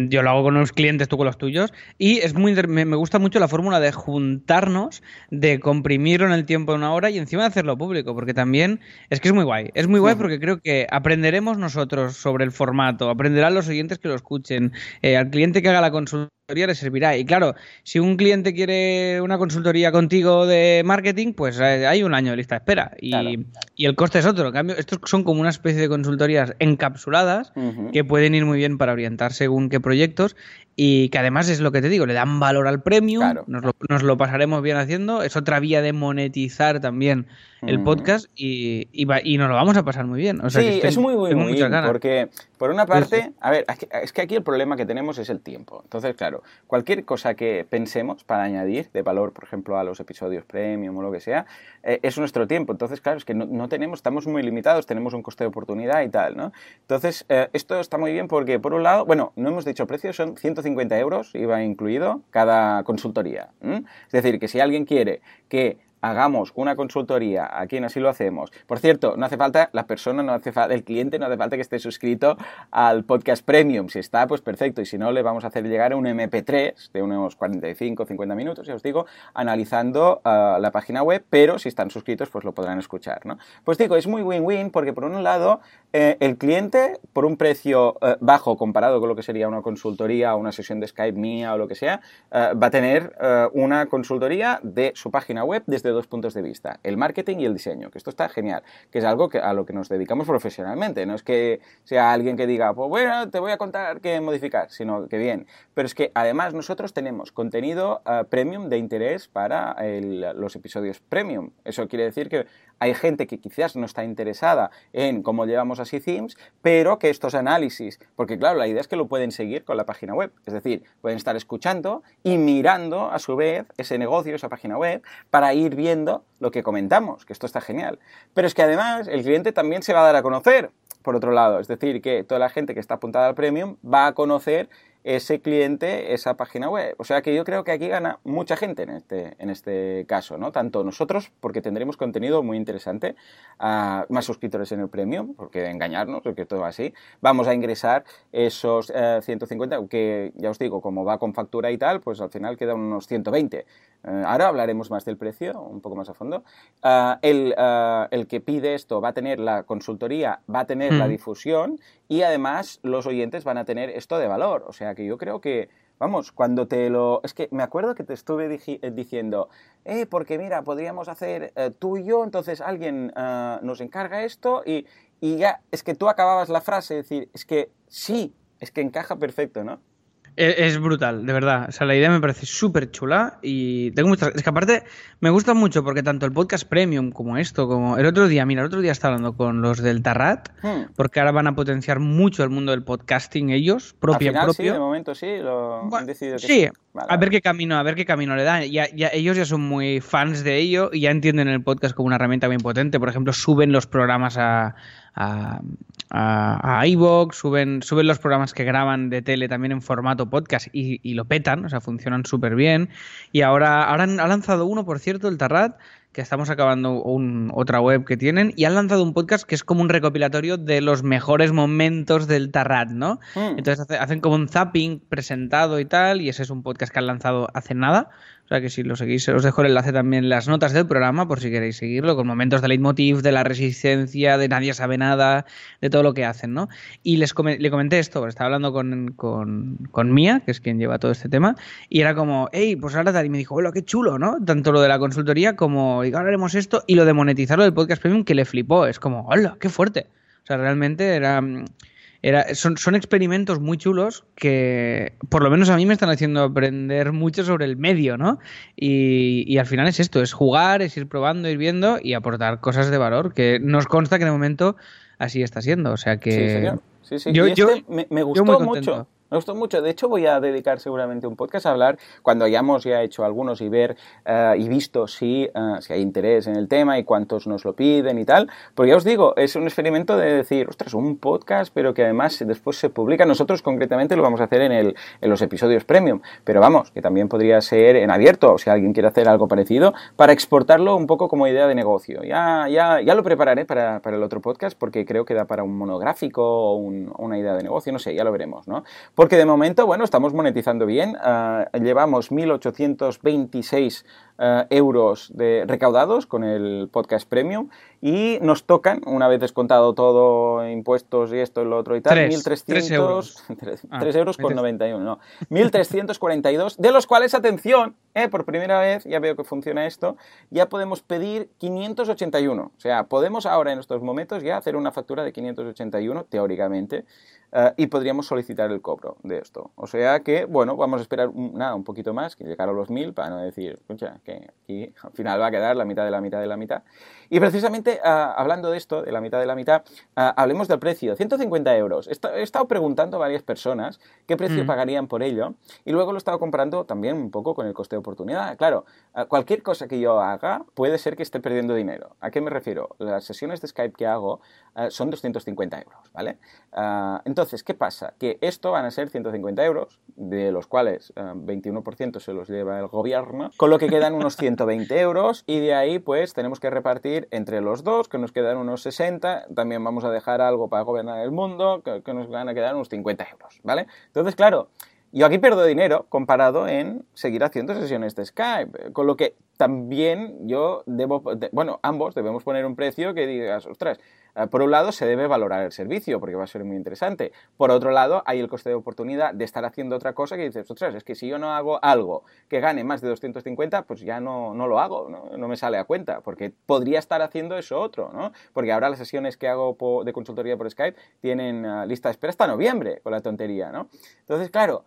yo lo hago con los clientes, tú con los tuyos. Y es muy me, gusta mucho la fórmula de juntarnos, de comprimirlo en el tiempo de una hora y encima de hacerlo público, porque también es que es muy guay. Es muy guay porque creo que aprenderemos nosotros sobre el formato, aprenderán los oyentes que lo escuchen, eh, al cliente que haga la consulta le servirá. Y claro, si un cliente quiere una consultoría contigo de marketing, pues eh, hay un año de lista de espera y, y el coste es otro. En cambio, estos son como una especie de consultorías encapsuladas que pueden ir muy bien para orientar según qué proyectos y que además es lo que te digo, le dan valor al premium, nos, lo, nos, lo, pasaremos bien haciendo, es otra vía de monetizar también el podcast y, y, nos lo vamos a pasar muy bien. sí, es muy, muy, muy porque por una parte, a ver, es que aquí el problema que tenemos es el tiempo. Entonces, claro, cualquier cosa que pensemos para añadir de valor, por ejemplo, a los episodios premium o lo que sea, eh, es nuestro tiempo. Entonces, claro, es que no, tenemos, estamos muy limitados, tenemos un coste de oportunidad y tal, ¿no? Entonces, eh, esto está muy bien porque, por un lado, bueno, no hemos dicho precios, son 150 euros, iba incluido, cada consultoría. Es decir, que si alguien quiere que hagamos una consultoría, aquí en Así lo hacemos. Por cierto, no hace falta, la persona no hace falta, el cliente no hace falta que esté suscrito al podcast premium. Si está, pues perfecto. Y si no, le vamos a hacer llegar un MP3 de unos 45, 50 minutos, ya os digo, analizando ah, la página web, pero si están suscritos, pues lo podrán escuchar, ¿no? Pues digo, es muy win-win porque por un lado, eh, el cliente, por un precio eh, bajo comparado con lo que sería una consultoría o una sesión de Skype mía o lo que sea, eh, va a tener una consultoría de su página web desde dos puntos de vista, el marketing y el diseño, que esto está genial, que es algo que, a lo que nos dedicamos profesionalmente, no es que sea alguien que diga, pues bueno, te voy a contar qué modificar, sino que bien, pero es que además nosotros tenemos contenido premium de interés para los episodios premium, eso quiere decir que hay gente que quizás no está interesada en cómo llevamos así themes, pero que estos análisis, porque claro, la idea es que lo pueden seguir con la página web, es decir, pueden estar escuchando y mirando a su vez ese negocio, esa página web, para ir viendo lo que comentamos, que esto está genial. Pero es que además el cliente también se va a dar a conocer, por otro lado, es decir, que toda la gente que está apuntada al premium va a conocer ese cliente esa página web. O sea que yo creo que aquí gana mucha gente en este, en este caso, ¿no? Tanto nosotros, porque tendremos contenido muy interesante, uh, más suscriptores en el premium, porque engañarnos, porque todo así, vamos a ingresar esos uh, 150, que ya os digo, como va con factura y tal, pues al final quedan unos 120. Uh, ahora hablaremos más del precio, un poco más a fondo. El, el, que pide esto va a tener la consultoría, va a tener mm. la difusión y además los oyentes van a tener esto de valor. O sea que yo creo que, vamos, cuando te lo... Es que me acuerdo que te estuve eh, diciendo, eh, porque mira, podríamos hacer eh, tú y yo, entonces alguien uh, nos encarga esto y, y ya, es que tú acababas la frase, decir, es que sí, es que encaja perfecto, ¿no? Es, brutal, de verdad. O sea, la idea me parece súper chula y tengo muchas... Es que aparte me gusta mucho porque tanto el podcast premium como esto, como el otro día, mira, el otro día estaba hablando con los del Tarrat, hmm. porque ahora van a potenciar mucho el mundo del podcasting ellos, propio Al final, propio. Sí, de momento sí, lo han decidido que sí. Vale. A ver qué camino, a ver qué camino le dan. Ya, ya, ellos ya son muy fans de ello y ya entienden el podcast como una herramienta muy potente. Por ejemplo, suben los programas a, a, a, a iVoox, suben, suben los programas que graban de tele también en formato podcast y, y lo petan, o sea, funcionan súper bien. Y ahora, ahora han, ha lanzado uno, por cierto, el Tarrat, que estamos acabando un, otra web que tienen, y han lanzado un podcast que es como un recopilatorio de los mejores momentos del Tarrat, ¿no? Mm. Entonces hace, hacen como un zapping presentado y tal, y ese es un podcast que han lanzado hace nada. O sea que si lo seguís, os dejo el enlace también en las notas del programa por si queréis seguirlo, con momentos de leitmotiv, de la resistencia, de nadie sabe nada, de todo lo que hacen, ¿no? Y les com le comenté esto, estaba hablando con, con, con, Mía, que es quien lleva todo este tema, y era como, hey, pues ahora tal, y me dijo, hola, qué chulo, ¿no? Tanto lo de la consultoría como, y ahora haremos esto, y lo de monetizarlo del podcast premium que le flipó, es como, hola, qué fuerte. O sea, realmente era era, son, son experimentos muy chulos que por lo menos a mí me están haciendo aprender mucho sobre el medio, ¿no? Y, y al final es esto, es jugar, es ir probando, ir viendo y aportar cosas de valor que nos consta que de momento así está siendo. O sea que... Sí, señor. Sí, sí. Yo, y este yo, me, me, gustó mucho. Me gustó mucho. De hecho, voy a dedicar seguramente un podcast a hablar cuando hayamos ya hecho algunos y ver uh, y visto si, uh, si hay interés en el tema y cuántos nos lo piden y tal. Porque ya os digo, es un experimento de decir, ostras, un podcast, pero que además después se publica. Nosotros concretamente lo vamos a hacer en, el, en los episodios premium. Pero vamos, que también podría ser en abierto, o si alguien quiere hacer algo parecido, para exportarlo un poco como idea de negocio. Ya, ya, ya lo prepararé para, para el otro podcast porque creo que da para un monográfico o un, una idea de negocio, no sé, ya lo veremos, ¿no? Porque de momento, bueno, estamos monetizando bien. Uh, llevamos 1.826 uh, euros de recaudados con el podcast premium y nos tocan, una vez descontado todo, impuestos y esto y lo otro y tal, 1.300 euros. <laughs> 3, ah, euros con 91, no. 1.342, de los cuales, atención, eh, por primera vez, ya veo que funciona esto, ya podemos pedir 581. O sea, podemos ahora en estos momentos ya hacer una factura de 581, teóricamente, Uh, y podríamos solicitar el cobro de esto. O sea que, bueno, vamos a esperar un, nada, un poquito más, que llegar a los mil, para no decir, escucha, que aquí al final va a quedar la mitad de la mitad de la mitad. Y precisamente uh, hablando de esto, de la mitad de la mitad, uh, hablemos del precio. 150 euros. He estado preguntando a varias personas qué precio mm. pagarían por ello y luego lo he estado comparando también un poco con el coste de oportunidad. Claro, cualquier cosa que yo haga puede ser que esté perdiendo dinero. ¿A qué me refiero? Las sesiones de Skype que hago son 250 euros, ¿vale? entonces, ¿qué pasa? Que esto van a ser 150 euros, de los cuales eh, 21% se los lleva el gobierno, con lo que quedan unos 120 euros y de ahí pues tenemos que repartir entre los dos, que nos quedan unos 60, también vamos a dejar algo para gobernar el mundo, que, nos van a quedar unos 50 euros, ¿vale? Entonces, claro, yo aquí pierdo dinero comparado en seguir haciendo sesiones de Skype, con lo que también yo debo, bueno, ambos debemos poner un precio que digas, ostras, por un lado se debe valorar el servicio porque va a ser muy interesante. Por otro lado hay el coste de oportunidad de estar haciendo otra cosa que dices, ostras, es que si yo no hago algo que gane más de 250, pues ya no, no lo hago, ¿no? no me sale a cuenta, porque podría estar haciendo eso otro, ¿no? Porque ahora las sesiones que hago de consultoría por Skype tienen uh, lista de espera hasta noviembre con la tontería, ¿no? Entonces, claro,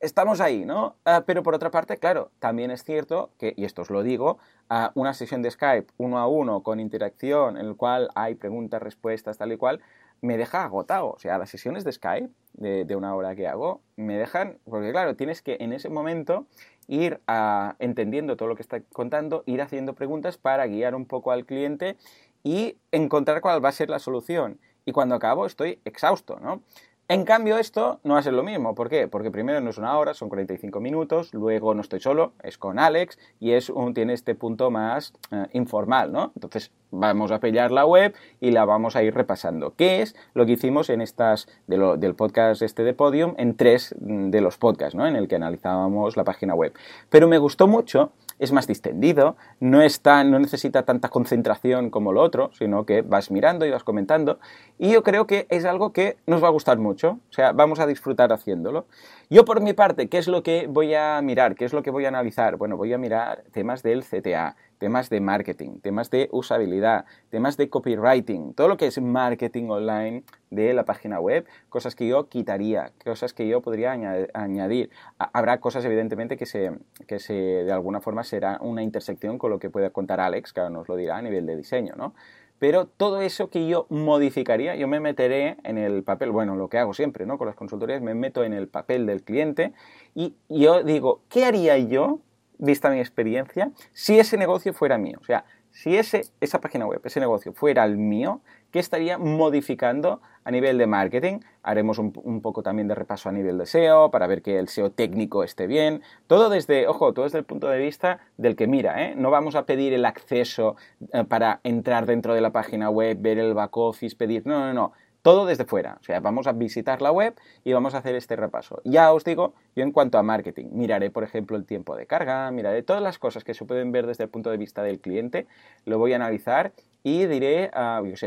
estamos ahí, ¿no? Uh, pero por otra parte, claro, también es cierto que, y esto os lo digo, uh, una sesión de Skype uno a uno con interacción en el cual hay preguntas, respuestas, tal y cual, me deja agotado. O sea, las sesiones de Skype de, una hora que hago me dejan, porque claro, tienes que en ese momento ir uh, entendiendo todo lo que está contando, ir haciendo preguntas para guiar un poco al cliente y encontrar cuál va a ser la solución. Y cuando acabo estoy exhausto, ¿no? En cambio, esto no va a ser lo mismo. ¿Por qué? Porque primero no es una hora, son 45 minutos, luego no estoy solo, es con Alex y es un, tiene este punto más eh, informal, ¿no? Entonces vamos a pillar la web y la vamos a ir repasando. ¿Qué es lo que hicimos en estas del podcast este de Podium en tres de los podcasts, ¿no? En el que analizábamos la página web. Pero me gustó mucho es más distendido, no, está, no necesita tanta concentración como lo otro, sino que vas mirando y vas comentando. Y yo creo que es algo que nos va a gustar mucho, o sea, vamos a disfrutar haciéndolo. Yo por mi parte, ¿qué es lo que voy a mirar? ¿Qué es lo que voy a analizar? Bueno, voy a mirar temas del CTA, temas de marketing, temas de usabilidad, temas de copywriting, todo lo que es marketing online de la página web, cosas que yo quitaría, cosas que yo podría añadir. Habrá cosas evidentemente que se, que se de alguna forma será una intersección con lo que puede contar Alex, que ahora nos lo dirá a nivel de diseño, ¿no? Pero todo eso que yo modificaría, yo me meteré en el papel, bueno, lo que hago siempre, ¿no? Con las consultorías, me meto en el papel del cliente y yo digo, ¿qué haría yo vista mi experiencia, si ese negocio fuera mío. O sea, si ese, esa página web, ese negocio fuera el mío, ¿qué estaría modificando a nivel de marketing? Haremos un, poco también de repaso a nivel de SEO para ver que el SEO técnico esté bien. Todo desde, ojo, todo desde el punto de vista del que mira, ¿eh? No vamos a pedir el acceso eh, para entrar dentro de la página web, ver el back office, pedir. No, no, no todo desde fuera. O sea, vamos a visitar la web y vamos a hacer este repaso. Ya os digo, yo en cuanto a marketing, miraré, por ejemplo, el tiempo de carga, miraré todas las cosas que se pueden ver desde el punto de vista del cliente, lo voy a analizar y diré,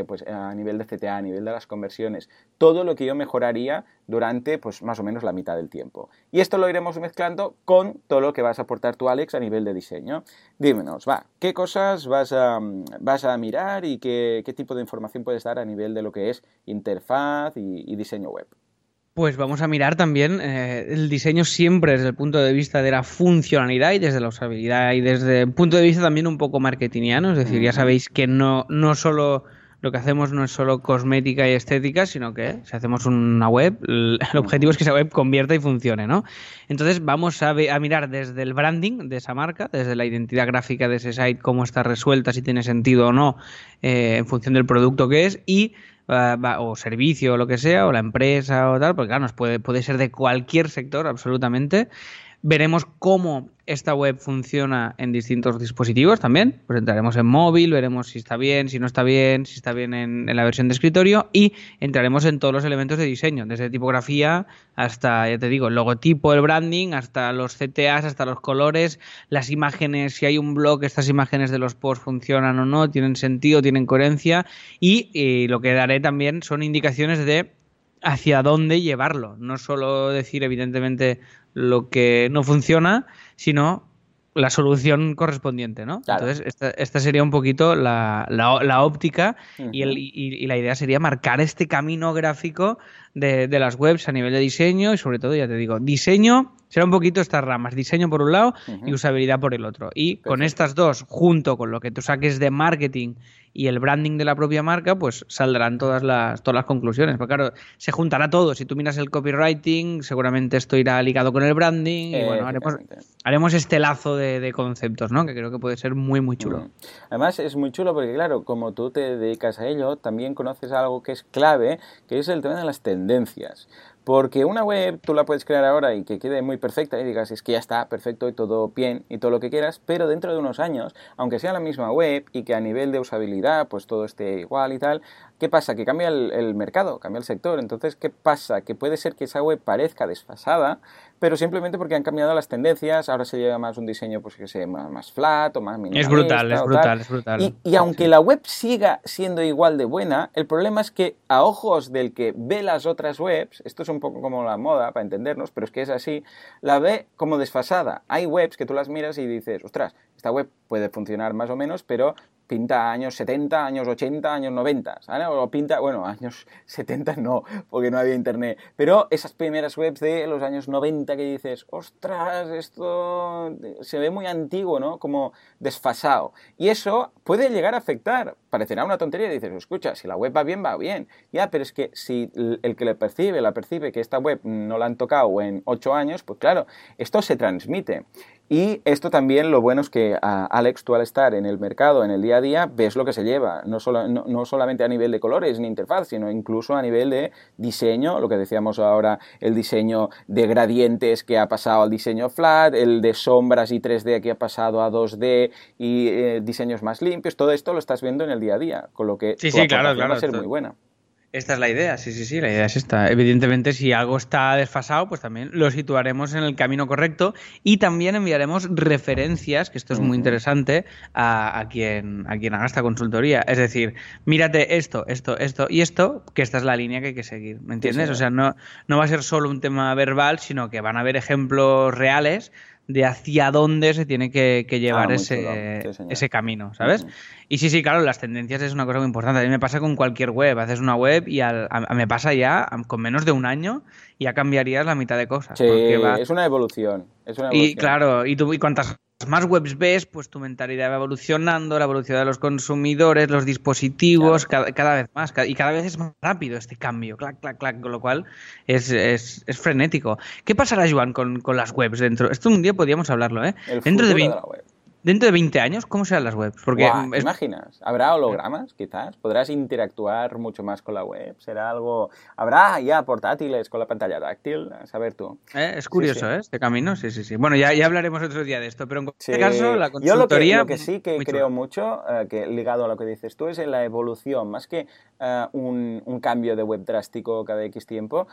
pues a nivel de CTA, a nivel de las conversiones, todo lo que yo mejoraría durante pues más o menos la mitad del tiempo. Y esto lo iremos mezclando con todo lo que vas a aportar tú, Alex, a nivel de diseño. Dímenos, va, ¿qué cosas vas a, vas a mirar y qué, qué tipo de información puedes dar a nivel de lo que es interfaz y diseño web? Pues vamos a mirar también eh, el diseño siempre desde el punto de vista de la funcionalidad y desde la usabilidad y desde el punto de vista también un poco marketingiano, es decir, ya sabéis que no, no solo lo que hacemos no es solo cosmética y estética, sino que si hacemos una web, el objetivo es que esa web convierta y funcione, ¿no? Entonces vamos a, mirar desde el branding de esa marca, desde la identidad gráfica de ese site, cómo está resuelta, si tiene sentido o no, eh, en función del producto que es, y o servicio o lo que sea, o la empresa o tal, porque claro, puede, puede ser de cualquier sector absolutamente. Veremos cómo esta web funciona en distintos dispositivos también. Pues entraremos en móvil, veremos si está bien, si no está bien, si está bien en, la versión de escritorio y entraremos en todos los elementos de diseño, desde tipografía hasta, ya te digo, el logotipo, el branding, hasta los CTAs, hasta los colores, las imágenes, si hay un blog, estas imágenes de los posts funcionan o no, tienen sentido, tienen coherencia y, y lo que daré también son indicaciones de hacia dónde llevarlo. No solo decir, evidentemente, lo que no funciona, sino la solución correspondiente, ¿no? Entonces, esta, sería un poquito la, la, óptica y, el, y, la idea sería marcar este camino gráfico de, de, las webs a nivel de diseño y sobre todo, ya te digo, diseño será un poquito estas ramas, diseño por un lado y usabilidad por el otro. Y con estas dos, junto con lo que tú saques de marketing y el branding de la propia marca, pues saldrán todas las, todas las conclusiones. Porque claro, se juntará todo. Si tú miras el copywriting, seguramente esto irá ligado con el branding. y bueno, haremos, este lazo de, conceptos, ¿no? Que creo que puede ser muy, muy chulo. Además, es muy chulo porque, claro, como tú te dedicas a ello, también conoces algo que es clave, que es el tema de las tendencias. Porque una web tú la puedes crear ahora y que quede muy perfecta y digas, es que ya está perfecto y todo bien y todo lo que quieras, pero dentro de unos años, aunque sea la misma web y que a nivel de usabilidad pues todo esté igual y tal, ¿qué pasa? Que cambia el, mercado, cambia el sector. Entonces, ¿qué pasa? Que puede ser que esa web parezca desfasada, pero simplemente porque han cambiado las tendencias, ahora se lleva más un diseño pues que sea más, flat o más Es brutal, es brutal, es brutal. Y, aunque la web siga siendo igual de buena, el problema es que a ojos del que ve las otras webs, esto es un poco como la moda para entendernos, pero es que es así, la ve como desfasada. Hay webs que tú las miras y dices, ostras, esta web puede funcionar más o menos, pero pinta años 70, años 80, años 90, ¿sabes? O pinta, bueno, años <laughs> 70 no, porque no había internet, pero esas primeras webs de los años 90 que dices, ostras, esto se ve muy antiguo, ¿no? Como desfasado. Y eso puede llegar a afectar, parecerá una tontería, dices, escucha, si la web va bien, va bien. Ya, pero es que si el que le percibe, la percibe que esta web no la han tocado en 8 años, pues claro, esto se transmite. Y esto también lo bueno es que Alex, tú al estar en el mercado, en el día a día, ves lo que se lleva, no, solo, no, solamente a nivel de colores ni interfaz, sino incluso a nivel de diseño, lo que decíamos ahora, el diseño de gradientes que ha pasado al diseño flat, el de sombras y 3D que ha pasado a 2D y eh, diseños más limpios, todo esto lo estás viendo en el día a día, con lo que sí, sí, claro, claro, va a ser muy buena. Esta es la idea, sí, sí, sí, la idea es esta. Evidentemente, si algo está desfasado, pues también lo situaremos en el camino correcto y también enviaremos referencias, que esto es muy interesante, a, quien, a quien haga esta consultoría. Es decir, mírate esto, esto, esto y esto, que esta es la línea que hay que seguir, ¿me entiendes? o sea, no, no va a ser solo un tema verbal, sino que van a haber ejemplos reales de hacia dónde se tiene que, llevar ah, ese, ese camino, ¿sabes? Y sí, sí, claro, las tendencias es una cosa muy importante. A mí me pasa con cualquier web. Haces una web y me pasa ya con menos de un año ya cambiarías la mitad de cosas. Sí, es una evolución. Es una evolución. Y claro, y tú y cuántas más webs ves, pues tu mentalidad va evolucionando, la evolución de los consumidores, los dispositivos, cada, vez más. Y cada vez es más rápido este cambio, clac, clac, clac, con lo cual es, es, es frenético. ¿Qué pasará, Joan, con, con, las webs dentro? Esto un día podríamos hablarlo, ¿eh? dentro de, de la web dentro de 20 años, ¿cómo serán las webs? Porque ¿te imaginas? ¿Habrá hologramas, quizás? ¿Podrás interactuar mucho más con la web? ¿Será algo...? ¿Habrá ya portátiles con la pantalla táctil? A saber tú. Eh, es curioso, ¿eh? Este camino, sí, sí, sí. Bueno, ya, ya hablaremos otro día de esto, pero en cualquier caso, la consultoría... Yo lo que, sí que creo mucho, eh, que ligado a lo que dices tú, es en la evolución, más que eh, un, un, cambio de web drástico cada X tiempo,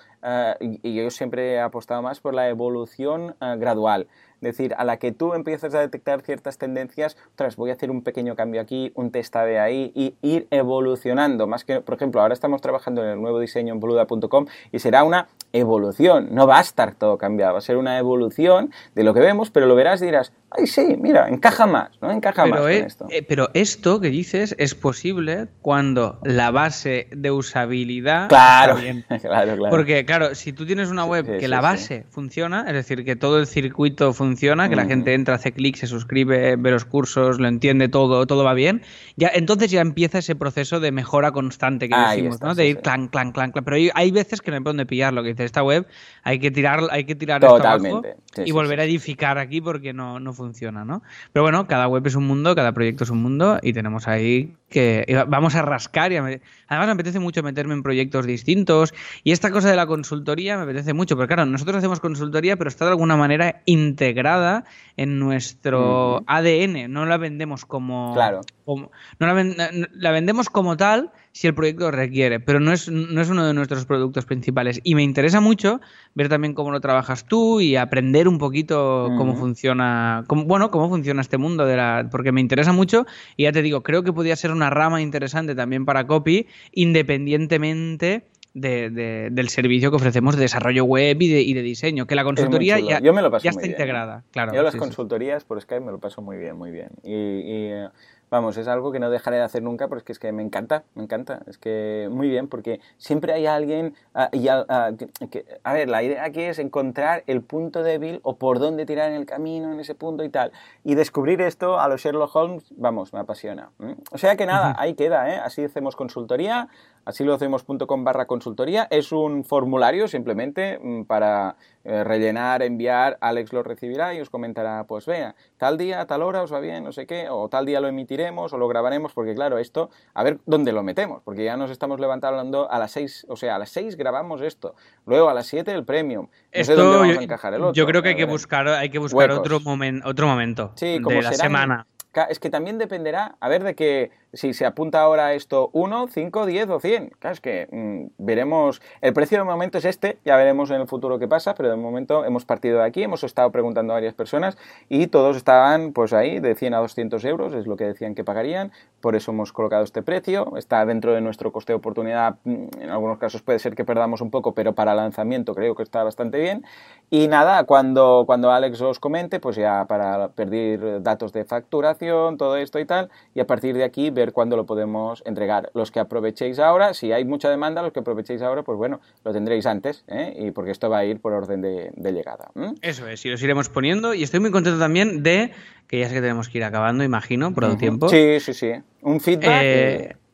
y, y, yo siempre he apostado más por la evolución gradual. Decir, a la que tú empiezas a detectar ciertas tendencias, otras voy a hacer un pequeño cambio aquí, un test de ahí y ir evolucionando. Más que, por ejemplo, ahora estamos trabajando en el nuevo diseño en boluda.com y será una evolución, no va a estar todo cambiado, va a ser una evolución de lo que vemos, pero lo verás y dirás, ay sí, mira, encaja más, ¿no? Encaja pero más con esto. Eh, pero esto que dices es posible cuando la base de usabilidad claro, <laughs> claro, claro. Porque claro, si tú tienes una web que la base funciona, es decir, que todo el circuito funciona, que la gente entra, hace clic, se suscribe, ve los cursos, lo entiende todo, todo va bien, ya entonces ya empieza ese proceso de mejora constante que decimos, ¿no? De ir clan, clan, clan, clan. Pero hay, veces que no hay por dónde pillar lo que dices esta web, hay que tirar, hay que tirar Totalmente. y volver a edificar aquí porque no, no funciona, ¿no? Pero bueno, cada web es un mundo, cada proyecto es un mundo y tenemos ahí que vamos a rascar y además me apetece mucho meterme en proyectos distintos y esta cosa de la consultoría me apetece mucho, porque claro, nosotros hacemos consultoría pero está de alguna manera integrada en nuestro ADN, no la vendemos como... Claro. no la, la vendemos como tal, si el proyecto requiere, pero no es, no es uno de nuestros productos principales. Y me interesa mucho ver también cómo lo trabajas tú y aprender un poquito cómo funciona, cómo, bueno, cómo funciona este mundo de la, porque me interesa mucho y ya te digo, creo que podría ser una rama interesante también para Copy, independientemente de, del servicio que ofrecemos de desarrollo web y de, y de diseño, que la consultoría ya, ya está integrada. Claro, Yo las consultorías por Skype me lo paso muy bien, muy bien. Y, y eh, vamos, es algo que no dejaré de hacer nunca porque es que me encanta, me encanta. Es que muy bien, porque siempre hay alguien. Ah, y ah, que, a ver, la idea aquí es encontrar el punto débil o por dónde tirar en el camino, en ese punto y tal. Y descubrir esto a los Sherlock Holmes, vamos, me apasiona. O sea que nada, ahí queda, ¿eh? Así hacemos consultoría, así lo hacemos.com barra consultoría. Es un formulario simplemente mm, para eh, rellenar, enviar, Alex lo recibirá y os comentará, pues vea, tal día, tal hora os va bien, no sé qué, o tal día lo emitiremos o lo grabaremos, porque claro, esto, a ver dónde lo metemos, porque ya nos estamos levantando a las 6, o sea, a las 6 grabamos esto, luego a las 7 el premium. esto, vamos a encajar el otro. Yo creo que hay que buscar, hay que buscar otro, momento otro momento de la semana. Es que también dependerá, a ver, de que si se apunta ahora esto 1, 5, 10 o 100. Claro, es que mm, veremos. El precio de momento es este, ya veremos en el futuro qué pasa, pero de momento hemos partido de aquí, hemos estado preguntando a varias personas y todos estaban pues ahí de 100 a 200 euros, es lo que decían que pagarían, por eso hemos colocado este precio. Está dentro de nuestro coste de oportunidad, mm, en algunos casos puede ser que perdamos un poco, pero para lanzamiento creo que está bastante bien. Y nada, cuando, cuando Alex os comente, pues ya para pedir datos de facturación, todo esto y tal, y a partir de aquí ver cuándo lo podemos entregar. Los que aprovechéis ahora, si hay mucha demanda, los que aprovechéis ahora, pues bueno, lo tendréis antes, ¿eh? y porque esto va a ir por orden de, llegada. Eso es, y los iremos poniendo, y estoy muy contento también de, que ya sé que tenemos que ir acabando, imagino, por el tiempo. Sí, sí, sí. Un feedback. Eh, Y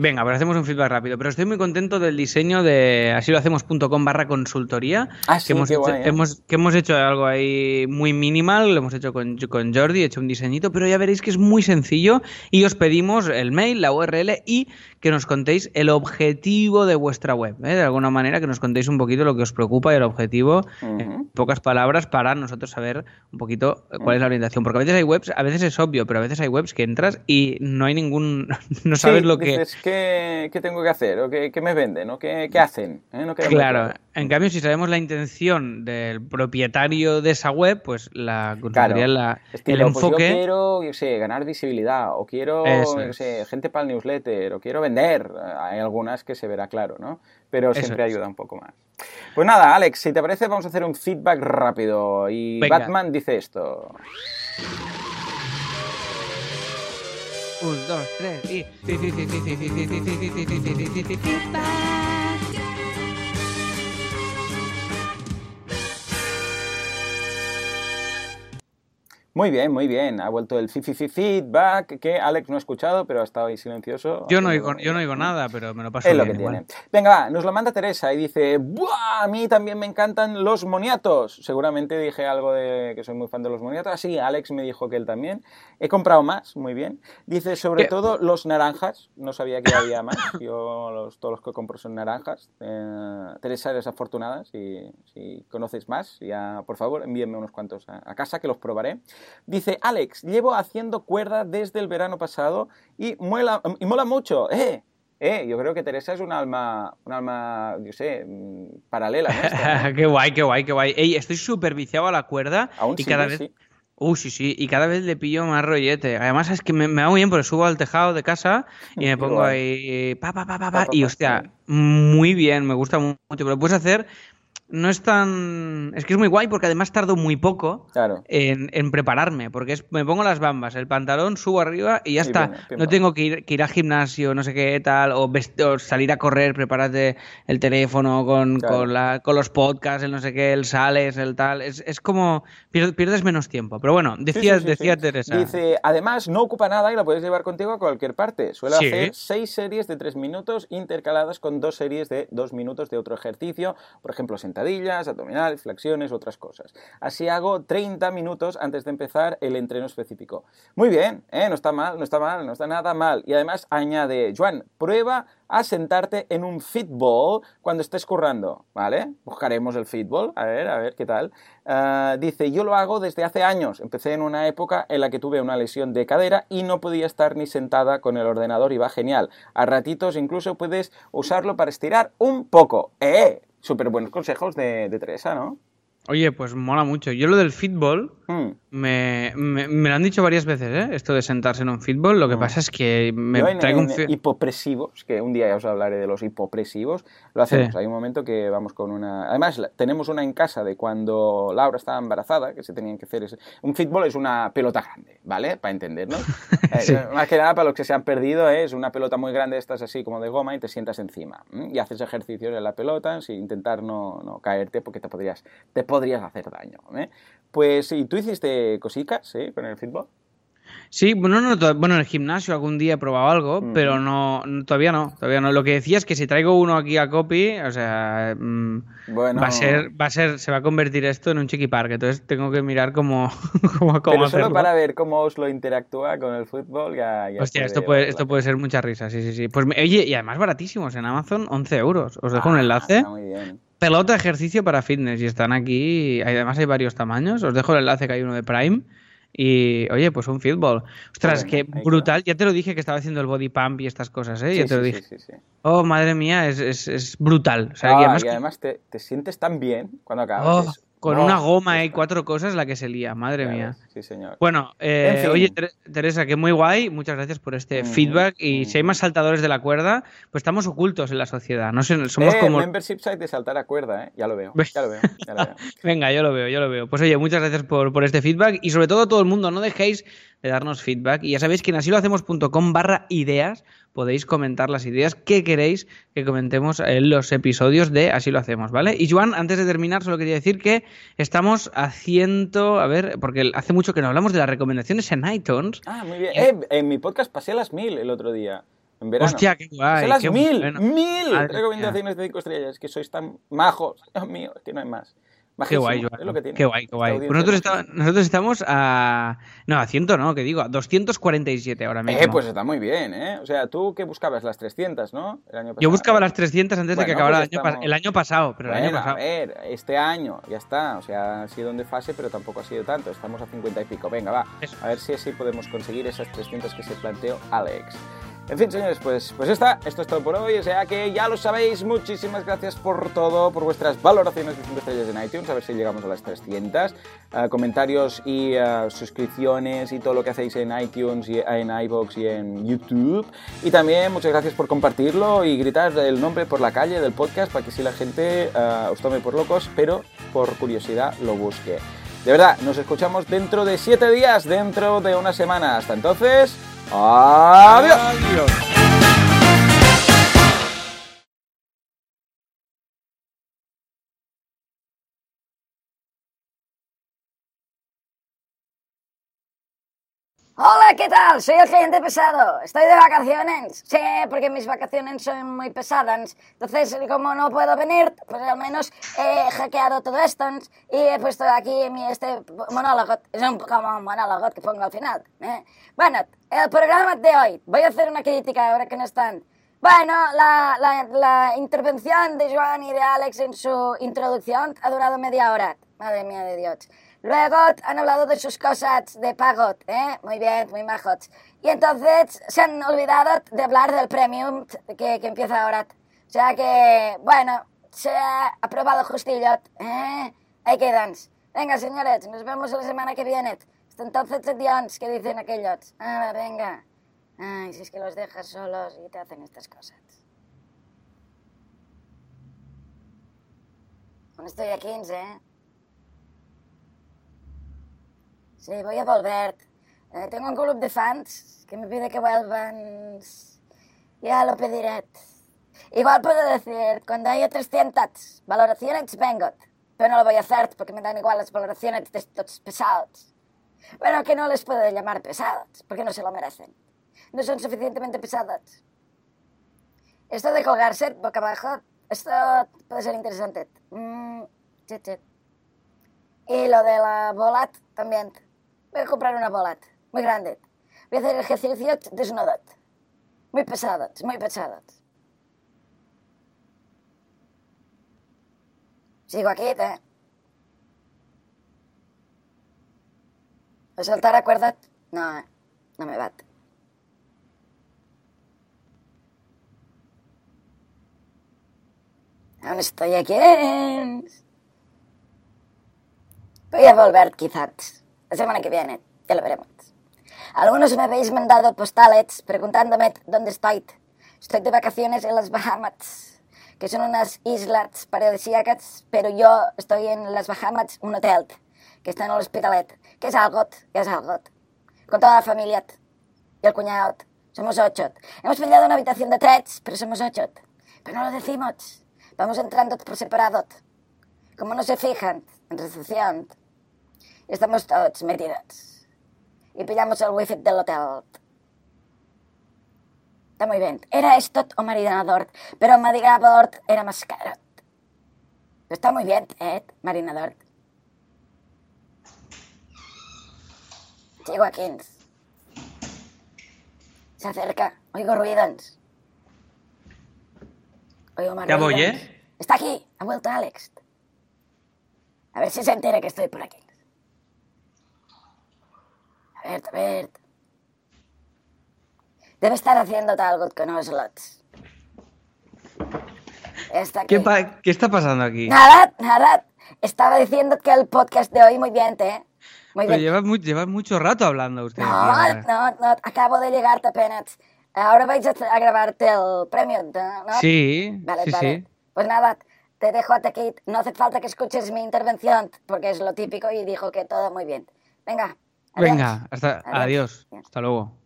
venga, pero hacemos un feedback rápido. Pero estoy muy contento del diseño de así lo hacemos.com barra consultoría. Ah, sí, que, hemos hecho, guay, ¿eh? hemos, que hemos hecho algo ahí muy minimal, lo hemos hecho con, con Jordi, he hecho un diseñito, pero ya veréis que es muy sencillo y os pedimos el mail, la URL y que nos contéis el objetivo de vuestra web. ¿eh? De alguna manera, que nos contéis un poquito lo que os preocupa y el objetivo, en Ujú. pocas palabras, para nosotros saber un poquito eh, cuál es la orientación. Porque a veces hay webs, a veces es obvio, pero a veces hay webs que entras y no hay ningún. <laughs> no sabes Sí, lo que. dices, ¿qué, qué tengo que hacer? ¿O qué, qué me venden? ¿O qué, qué hacen? ¿Eh? No Claro, en cambio, si sabemos la intención del propietario de esa web, pues la consultoría, la- el Estilo, pues enfoque. yo quiero, yo sé, ganar visibilidad, o quiero, yo sé, gente para el newsletter, o quiero vender. Hay algunas que se verá claro, ¿no? Pero Eso siempre es. ayuda un poco más. Pues nada, Alex, si te parece, vamos a hacer un feedback rápido. Y Venga. Batman dice esto. Un, dos, tres y. Muy bien, muy bien. Ha vuelto el fifi feedback que Alex no ha escuchado, pero ha estado ahí silencioso. Yo no, oigo, yo no oigo nada, pero me lo paso Es lo bien que igual. tiene. Venga, va, nos lo manda Teresa y dice, ¡buah! A mí también me encantan los moniatos. Seguramente dije algo de que soy muy fan de los moniatos. Así, Alex me dijo que él también. He comprado más, muy bien. Dice, sobre ¿Qué? todo los naranjas. No sabía que había más. Yo los- todos los que compro son naranjas. Eh, Teresa, eres afortunada. Si, si conoces más, ya por favor envíenme unos cuantos a, a casa que los probaré. Dice, Alex, llevo haciendo cuerda desde el verano pasado y mola, y mola mucho. ¡Eh! Eh, yo creo que Teresa es un alma, un alma, yo sé, mm, paralela. nuestra, ¿no? <laughs> qué guay, qué guay, qué guay. Ey, estoy súper viciado a la cuerda Aún y sigue, cada vez. sí. Uh, sí, sí, y cada vez le pillo más rollete. Además es que me, me hago bien porque subo al tejado de casa y me <laughs> pongo ahí pa, pa, pa, pa, Pa, y hostia, sí. muy bien, me gusta mucho. Pero puedes hacer, no es tan... Es que es muy guay porque además tardo muy poco Claro. en, en prepararme, porque es, me pongo las bambas, el pantalón, subo arriba y ya Y está. no tengo que ir, que ir al gimnasio, no sé qué tal, o, vest- o salir a correr, prepárate el teléfono con, Claro. con, la- con los podcasts, el no sé qué, el sales, el tal. Es, es como pierdes menos tiempo. Pero bueno, Sí, decía, sí, sí, decía sí. Teresa. Dice, además no ocupa nada y la puedes llevar contigo a cualquier parte. Suele hacer seis series de tres minutos intercaladas con dos series de dos minutos de otro ejercicio, por ejemplo, sentadillas, abdominales, flexiones, otras cosas. Así hago 30 minutos antes de empezar el entreno específico. Muy bien, ¿eh? no está mal, no está mal, no está nada mal. Y además añade, Joan, prueba a sentarte en un fitball cuando estés currando, ¿vale? Buscaremos el fitball, a ver, a ver qué tal. Ah, dice, yo lo hago desde hace años. Empecé en una época en la que tuve una lesión de cadera y no podía estar ni sentada con el ordenador y va genial. A ratitos incluso puedes usarlo para estirar un poco. ¡Eh! Súper buenos consejos de, de Teresa, ¿no? Oye, pues mola mucho. Yo lo del fútbol Hmm. me, me, me lo han dicho varias veces, ¿eh? Esto de sentarse en un fútbol. Lo que pasa es que me Mm. Yo en, traigo un... en hipopresivos, que un día ya os hablaré de los hipopresivos, lo hacemos. Sí. Hay un momento que vamos con una... Además, tenemos una en casa de cuando Laura estaba embarazada, que se tenían que hacer... ese- Un fútbol es una pelota grande, ¿vale? Para entendernos. <laughs> Eh, Sí. Más que nada, para los que se han perdido, ¿eh? es una pelota muy grande, estas así como de goma, y te sientas encima. ¿m? Y haces ejercicios en la pelota sin intentar no, no caerte porque te podrías, te podrías hacer daño. ¿eh? Pues, ¿y tú hiciste cositas ¿sí? con el fútbol? Sí, bueno, no, bueno, en el gimnasio algún día he probado algo, Ujú. pero no, no- todavía no, todavía no. Lo que decía es que si traigo uno aquí a copy, o sea, mm, Bueno, va a ser, va a ser, se va a convertir esto en un chiqui park, entonces tengo que mirar cómo, <laughs> cómo, cómo Pero solo para ver cómo os lo interactúa con el fútbol, ya. ya Hostia, esto puede, esto puede ser mucha risa, sí, sí, sí. Pues oye, y además baratísimos, en Amazon 11 euros. Os dejo un Ah, enlace. está muy bien. Pelota ejercicio para fitness y están aquí, además hay varios tamaños. Os dejo el enlace que hay uno de Prime. Y oye, pues un fútbol. Ostras, ahí brutal. Ya te lo dije que estaba haciendo el body pump y estas cosas, ¿eh? ya Sí, te lo sí, dije. sí, sí, sí. Oh, madre mía, es, es, es brutal. O sea, Ah, y además, y además te, te sientes tan bien cuando acabas. oh, con oh, una goma y cuatro cosas la que se lía, madre mía. Sí, señor. Bueno, eh, En fin. oye, Ter- Teresa, que muy guay. Muchas gracias por este Mm, feedback. Y si hay mm. más saltadores de la cuerda, pues estamos ocultos en la sociedad. No sé, somos eh, como. membership site de saltar a cuerda, ¿eh? Ya lo veo, ya lo veo, ya lo veo. <laughs> Venga, yo lo veo, yo lo veo. Pues oye, muchas gracias por, por este feedback y sobre todo todo el mundo, no dejéis de darnos feedback. Y ya sabéis que en asilohacemos.com barra ideas podéis comentar las ideas que queréis que comentemos en los episodios de Así lo hacemos, ¿vale? Y Joan, antes de terminar, solo quería decir que estamos haciendo, a ver, porque hace mucho que no hablamos de las recomendaciones en iTunes. Ah, muy bien. Eh, en mi podcast pasé las mil el otro día. en verano. Hostia, qué guay. Son las qué mil, bueno. mil Madre recomendaciones de cinco estrellas, que sois tan majos. <laughs> Dios mío, es que no hay más. Qué guay, es Joan. lo que tiene. Qué guay, qué guay. Pues nosotros, esta- nosotros estamos a. No, a 100 no, que digo, a 247 ahora mismo. Eh, pues está muy bien, ¿eh? O sea, tú que buscabas las 300, ¿no? El año Yo pasado. buscaba las 300 antes de que Bueno, acabara pues el, año, estamos- el año pasado, pero el año Bueno, a pasado. ver, este año, ya está. O sea, ha sido un desfase, pero tampoco ha sido tanto. Estamos a 50 y pico. Venga, va. Eso. A ver si así podemos conseguir esas 300 que se planteó Alex. En fin, señores, pues, pues está. Esto es todo por hoy. O sea que ya lo sabéis. Muchísimas gracias por todo, por vuestras valoraciones de 5 estrellas en iTunes. A ver si llegamos a las 300. Ah, comentarios y ah, suscripciones y todo lo que hacéis en iTunes, y en iBox y en YouTube. Y también muchas gracias por compartirlo y gritar el nombre por la calle del podcast para que si la gente ah, os tome por locos, pero por curiosidad lo busque. De verdad, nos escuchamos dentro de 7 días, dentro de una semana. Hasta entonces, adiós. Adiós. Hola, ¿qué tal? Soy el cliente pesado. Estoy de vacaciones. Sí, porque mis vacaciones son muy pesadas. Entonces, como no puedo venir, pues al menos he hackeado todo esto y he puesto aquí mi este monólogo. Es un, como un monólogo que pongo al final. ¿eh? Bueno, el programa de hoy. Voy a hacer una crítica ahora que no están. Bueno, la, la, la intervención de Joan y de Alex en su introducción ha durado media hora. Madre mía de Dios. Luego han hablado de sus cosas de pagot, ¿eh? Muy bien, muy majos. Y entonces se han olvidado de hablar del premium que, que empieza ahora. O sea que, bueno, se ha aprobado justillo, ¿eh? Ahí quedan. Venga, señores, nos vemos la semana que viene. Hasta entonces, adiós, que dicen aquellos. Ah, venga. Ay, si es que los dejas solos y te hacen estas cosas. Bueno, estoy a 15, ¿eh? Sí, voy a volver. Eh, tengo un club de fans que me pide que vuelvan. Ya lo pediré. Igual puedo decir, cuando haya 300 valoraciones, vengo. Pero no lo voy a hacer porque me dan igual las valoraciones de estos pesados. Bueno, que no les puedo llamar pesados, porque no se lo merecen. No son suficientemente pesados. Esto de colgarse boca abajo, esto puede ser interesante. Mm. Y lo de la bolat también. Voy a comprar una bolat muy grande. Voy a hacer ejercicios desnudos. Muy pesados, muy pesados. Sigo aquí, ¿eh? A saltar a cuerda? No, eh, no me bate. Aún estoy aquí. Voy a volver quizás la semana que viene, ya lo veremos. Algunos me habéis mandado postales preguntándome dónde estoy. Estoy de vacaciones en las Bahamas, que son unas islas paradisíacas, pero yo estoy en las Bahamas, un hotel, que está en el Hospitalet, que es algo, que es algo. Con toda la familia y el cuñado. Somos ocho. Hemos pillado una habitación de tres, pero somos ocho. Pero no lo decimos. Vamos entrando por separado. Como no se fijan en recepción, estamos todos metidos. Y pillamos el wifi del hotel. Está muy bien. Era esto o marinador, pero marinador era más caro. Está muy bien, ¿eh? Marinador. Llego aquí. Se acerca. Oigo ruidos. Oigo más Ya voy. ¿eh? Está aquí. Ha vuelto Alex. A ver si se entera que estoy por aquí. A ver, a ver. Debe estar haciendo algo con los slots. Está. ¿Qué, qué está pasando aquí? Nada, nada. Estaba diciendo que el podcast de hoy muy bien, ¿eh? Muy Pero lleva, mu- lleva mucho rato hablando usted. No, no, no, acabo de llegarte apenas. Ahora vais a, grabarte el premio. ¿No? Sí, Vale, sí, vale. sí. Pues nada, te dejo hasta aquí. No hace falta que escuches mi intervención, porque es lo típico y dijo que todo muy bien. Venga. adiós. Venga, hasta, Adiós. adiós. Hasta luego.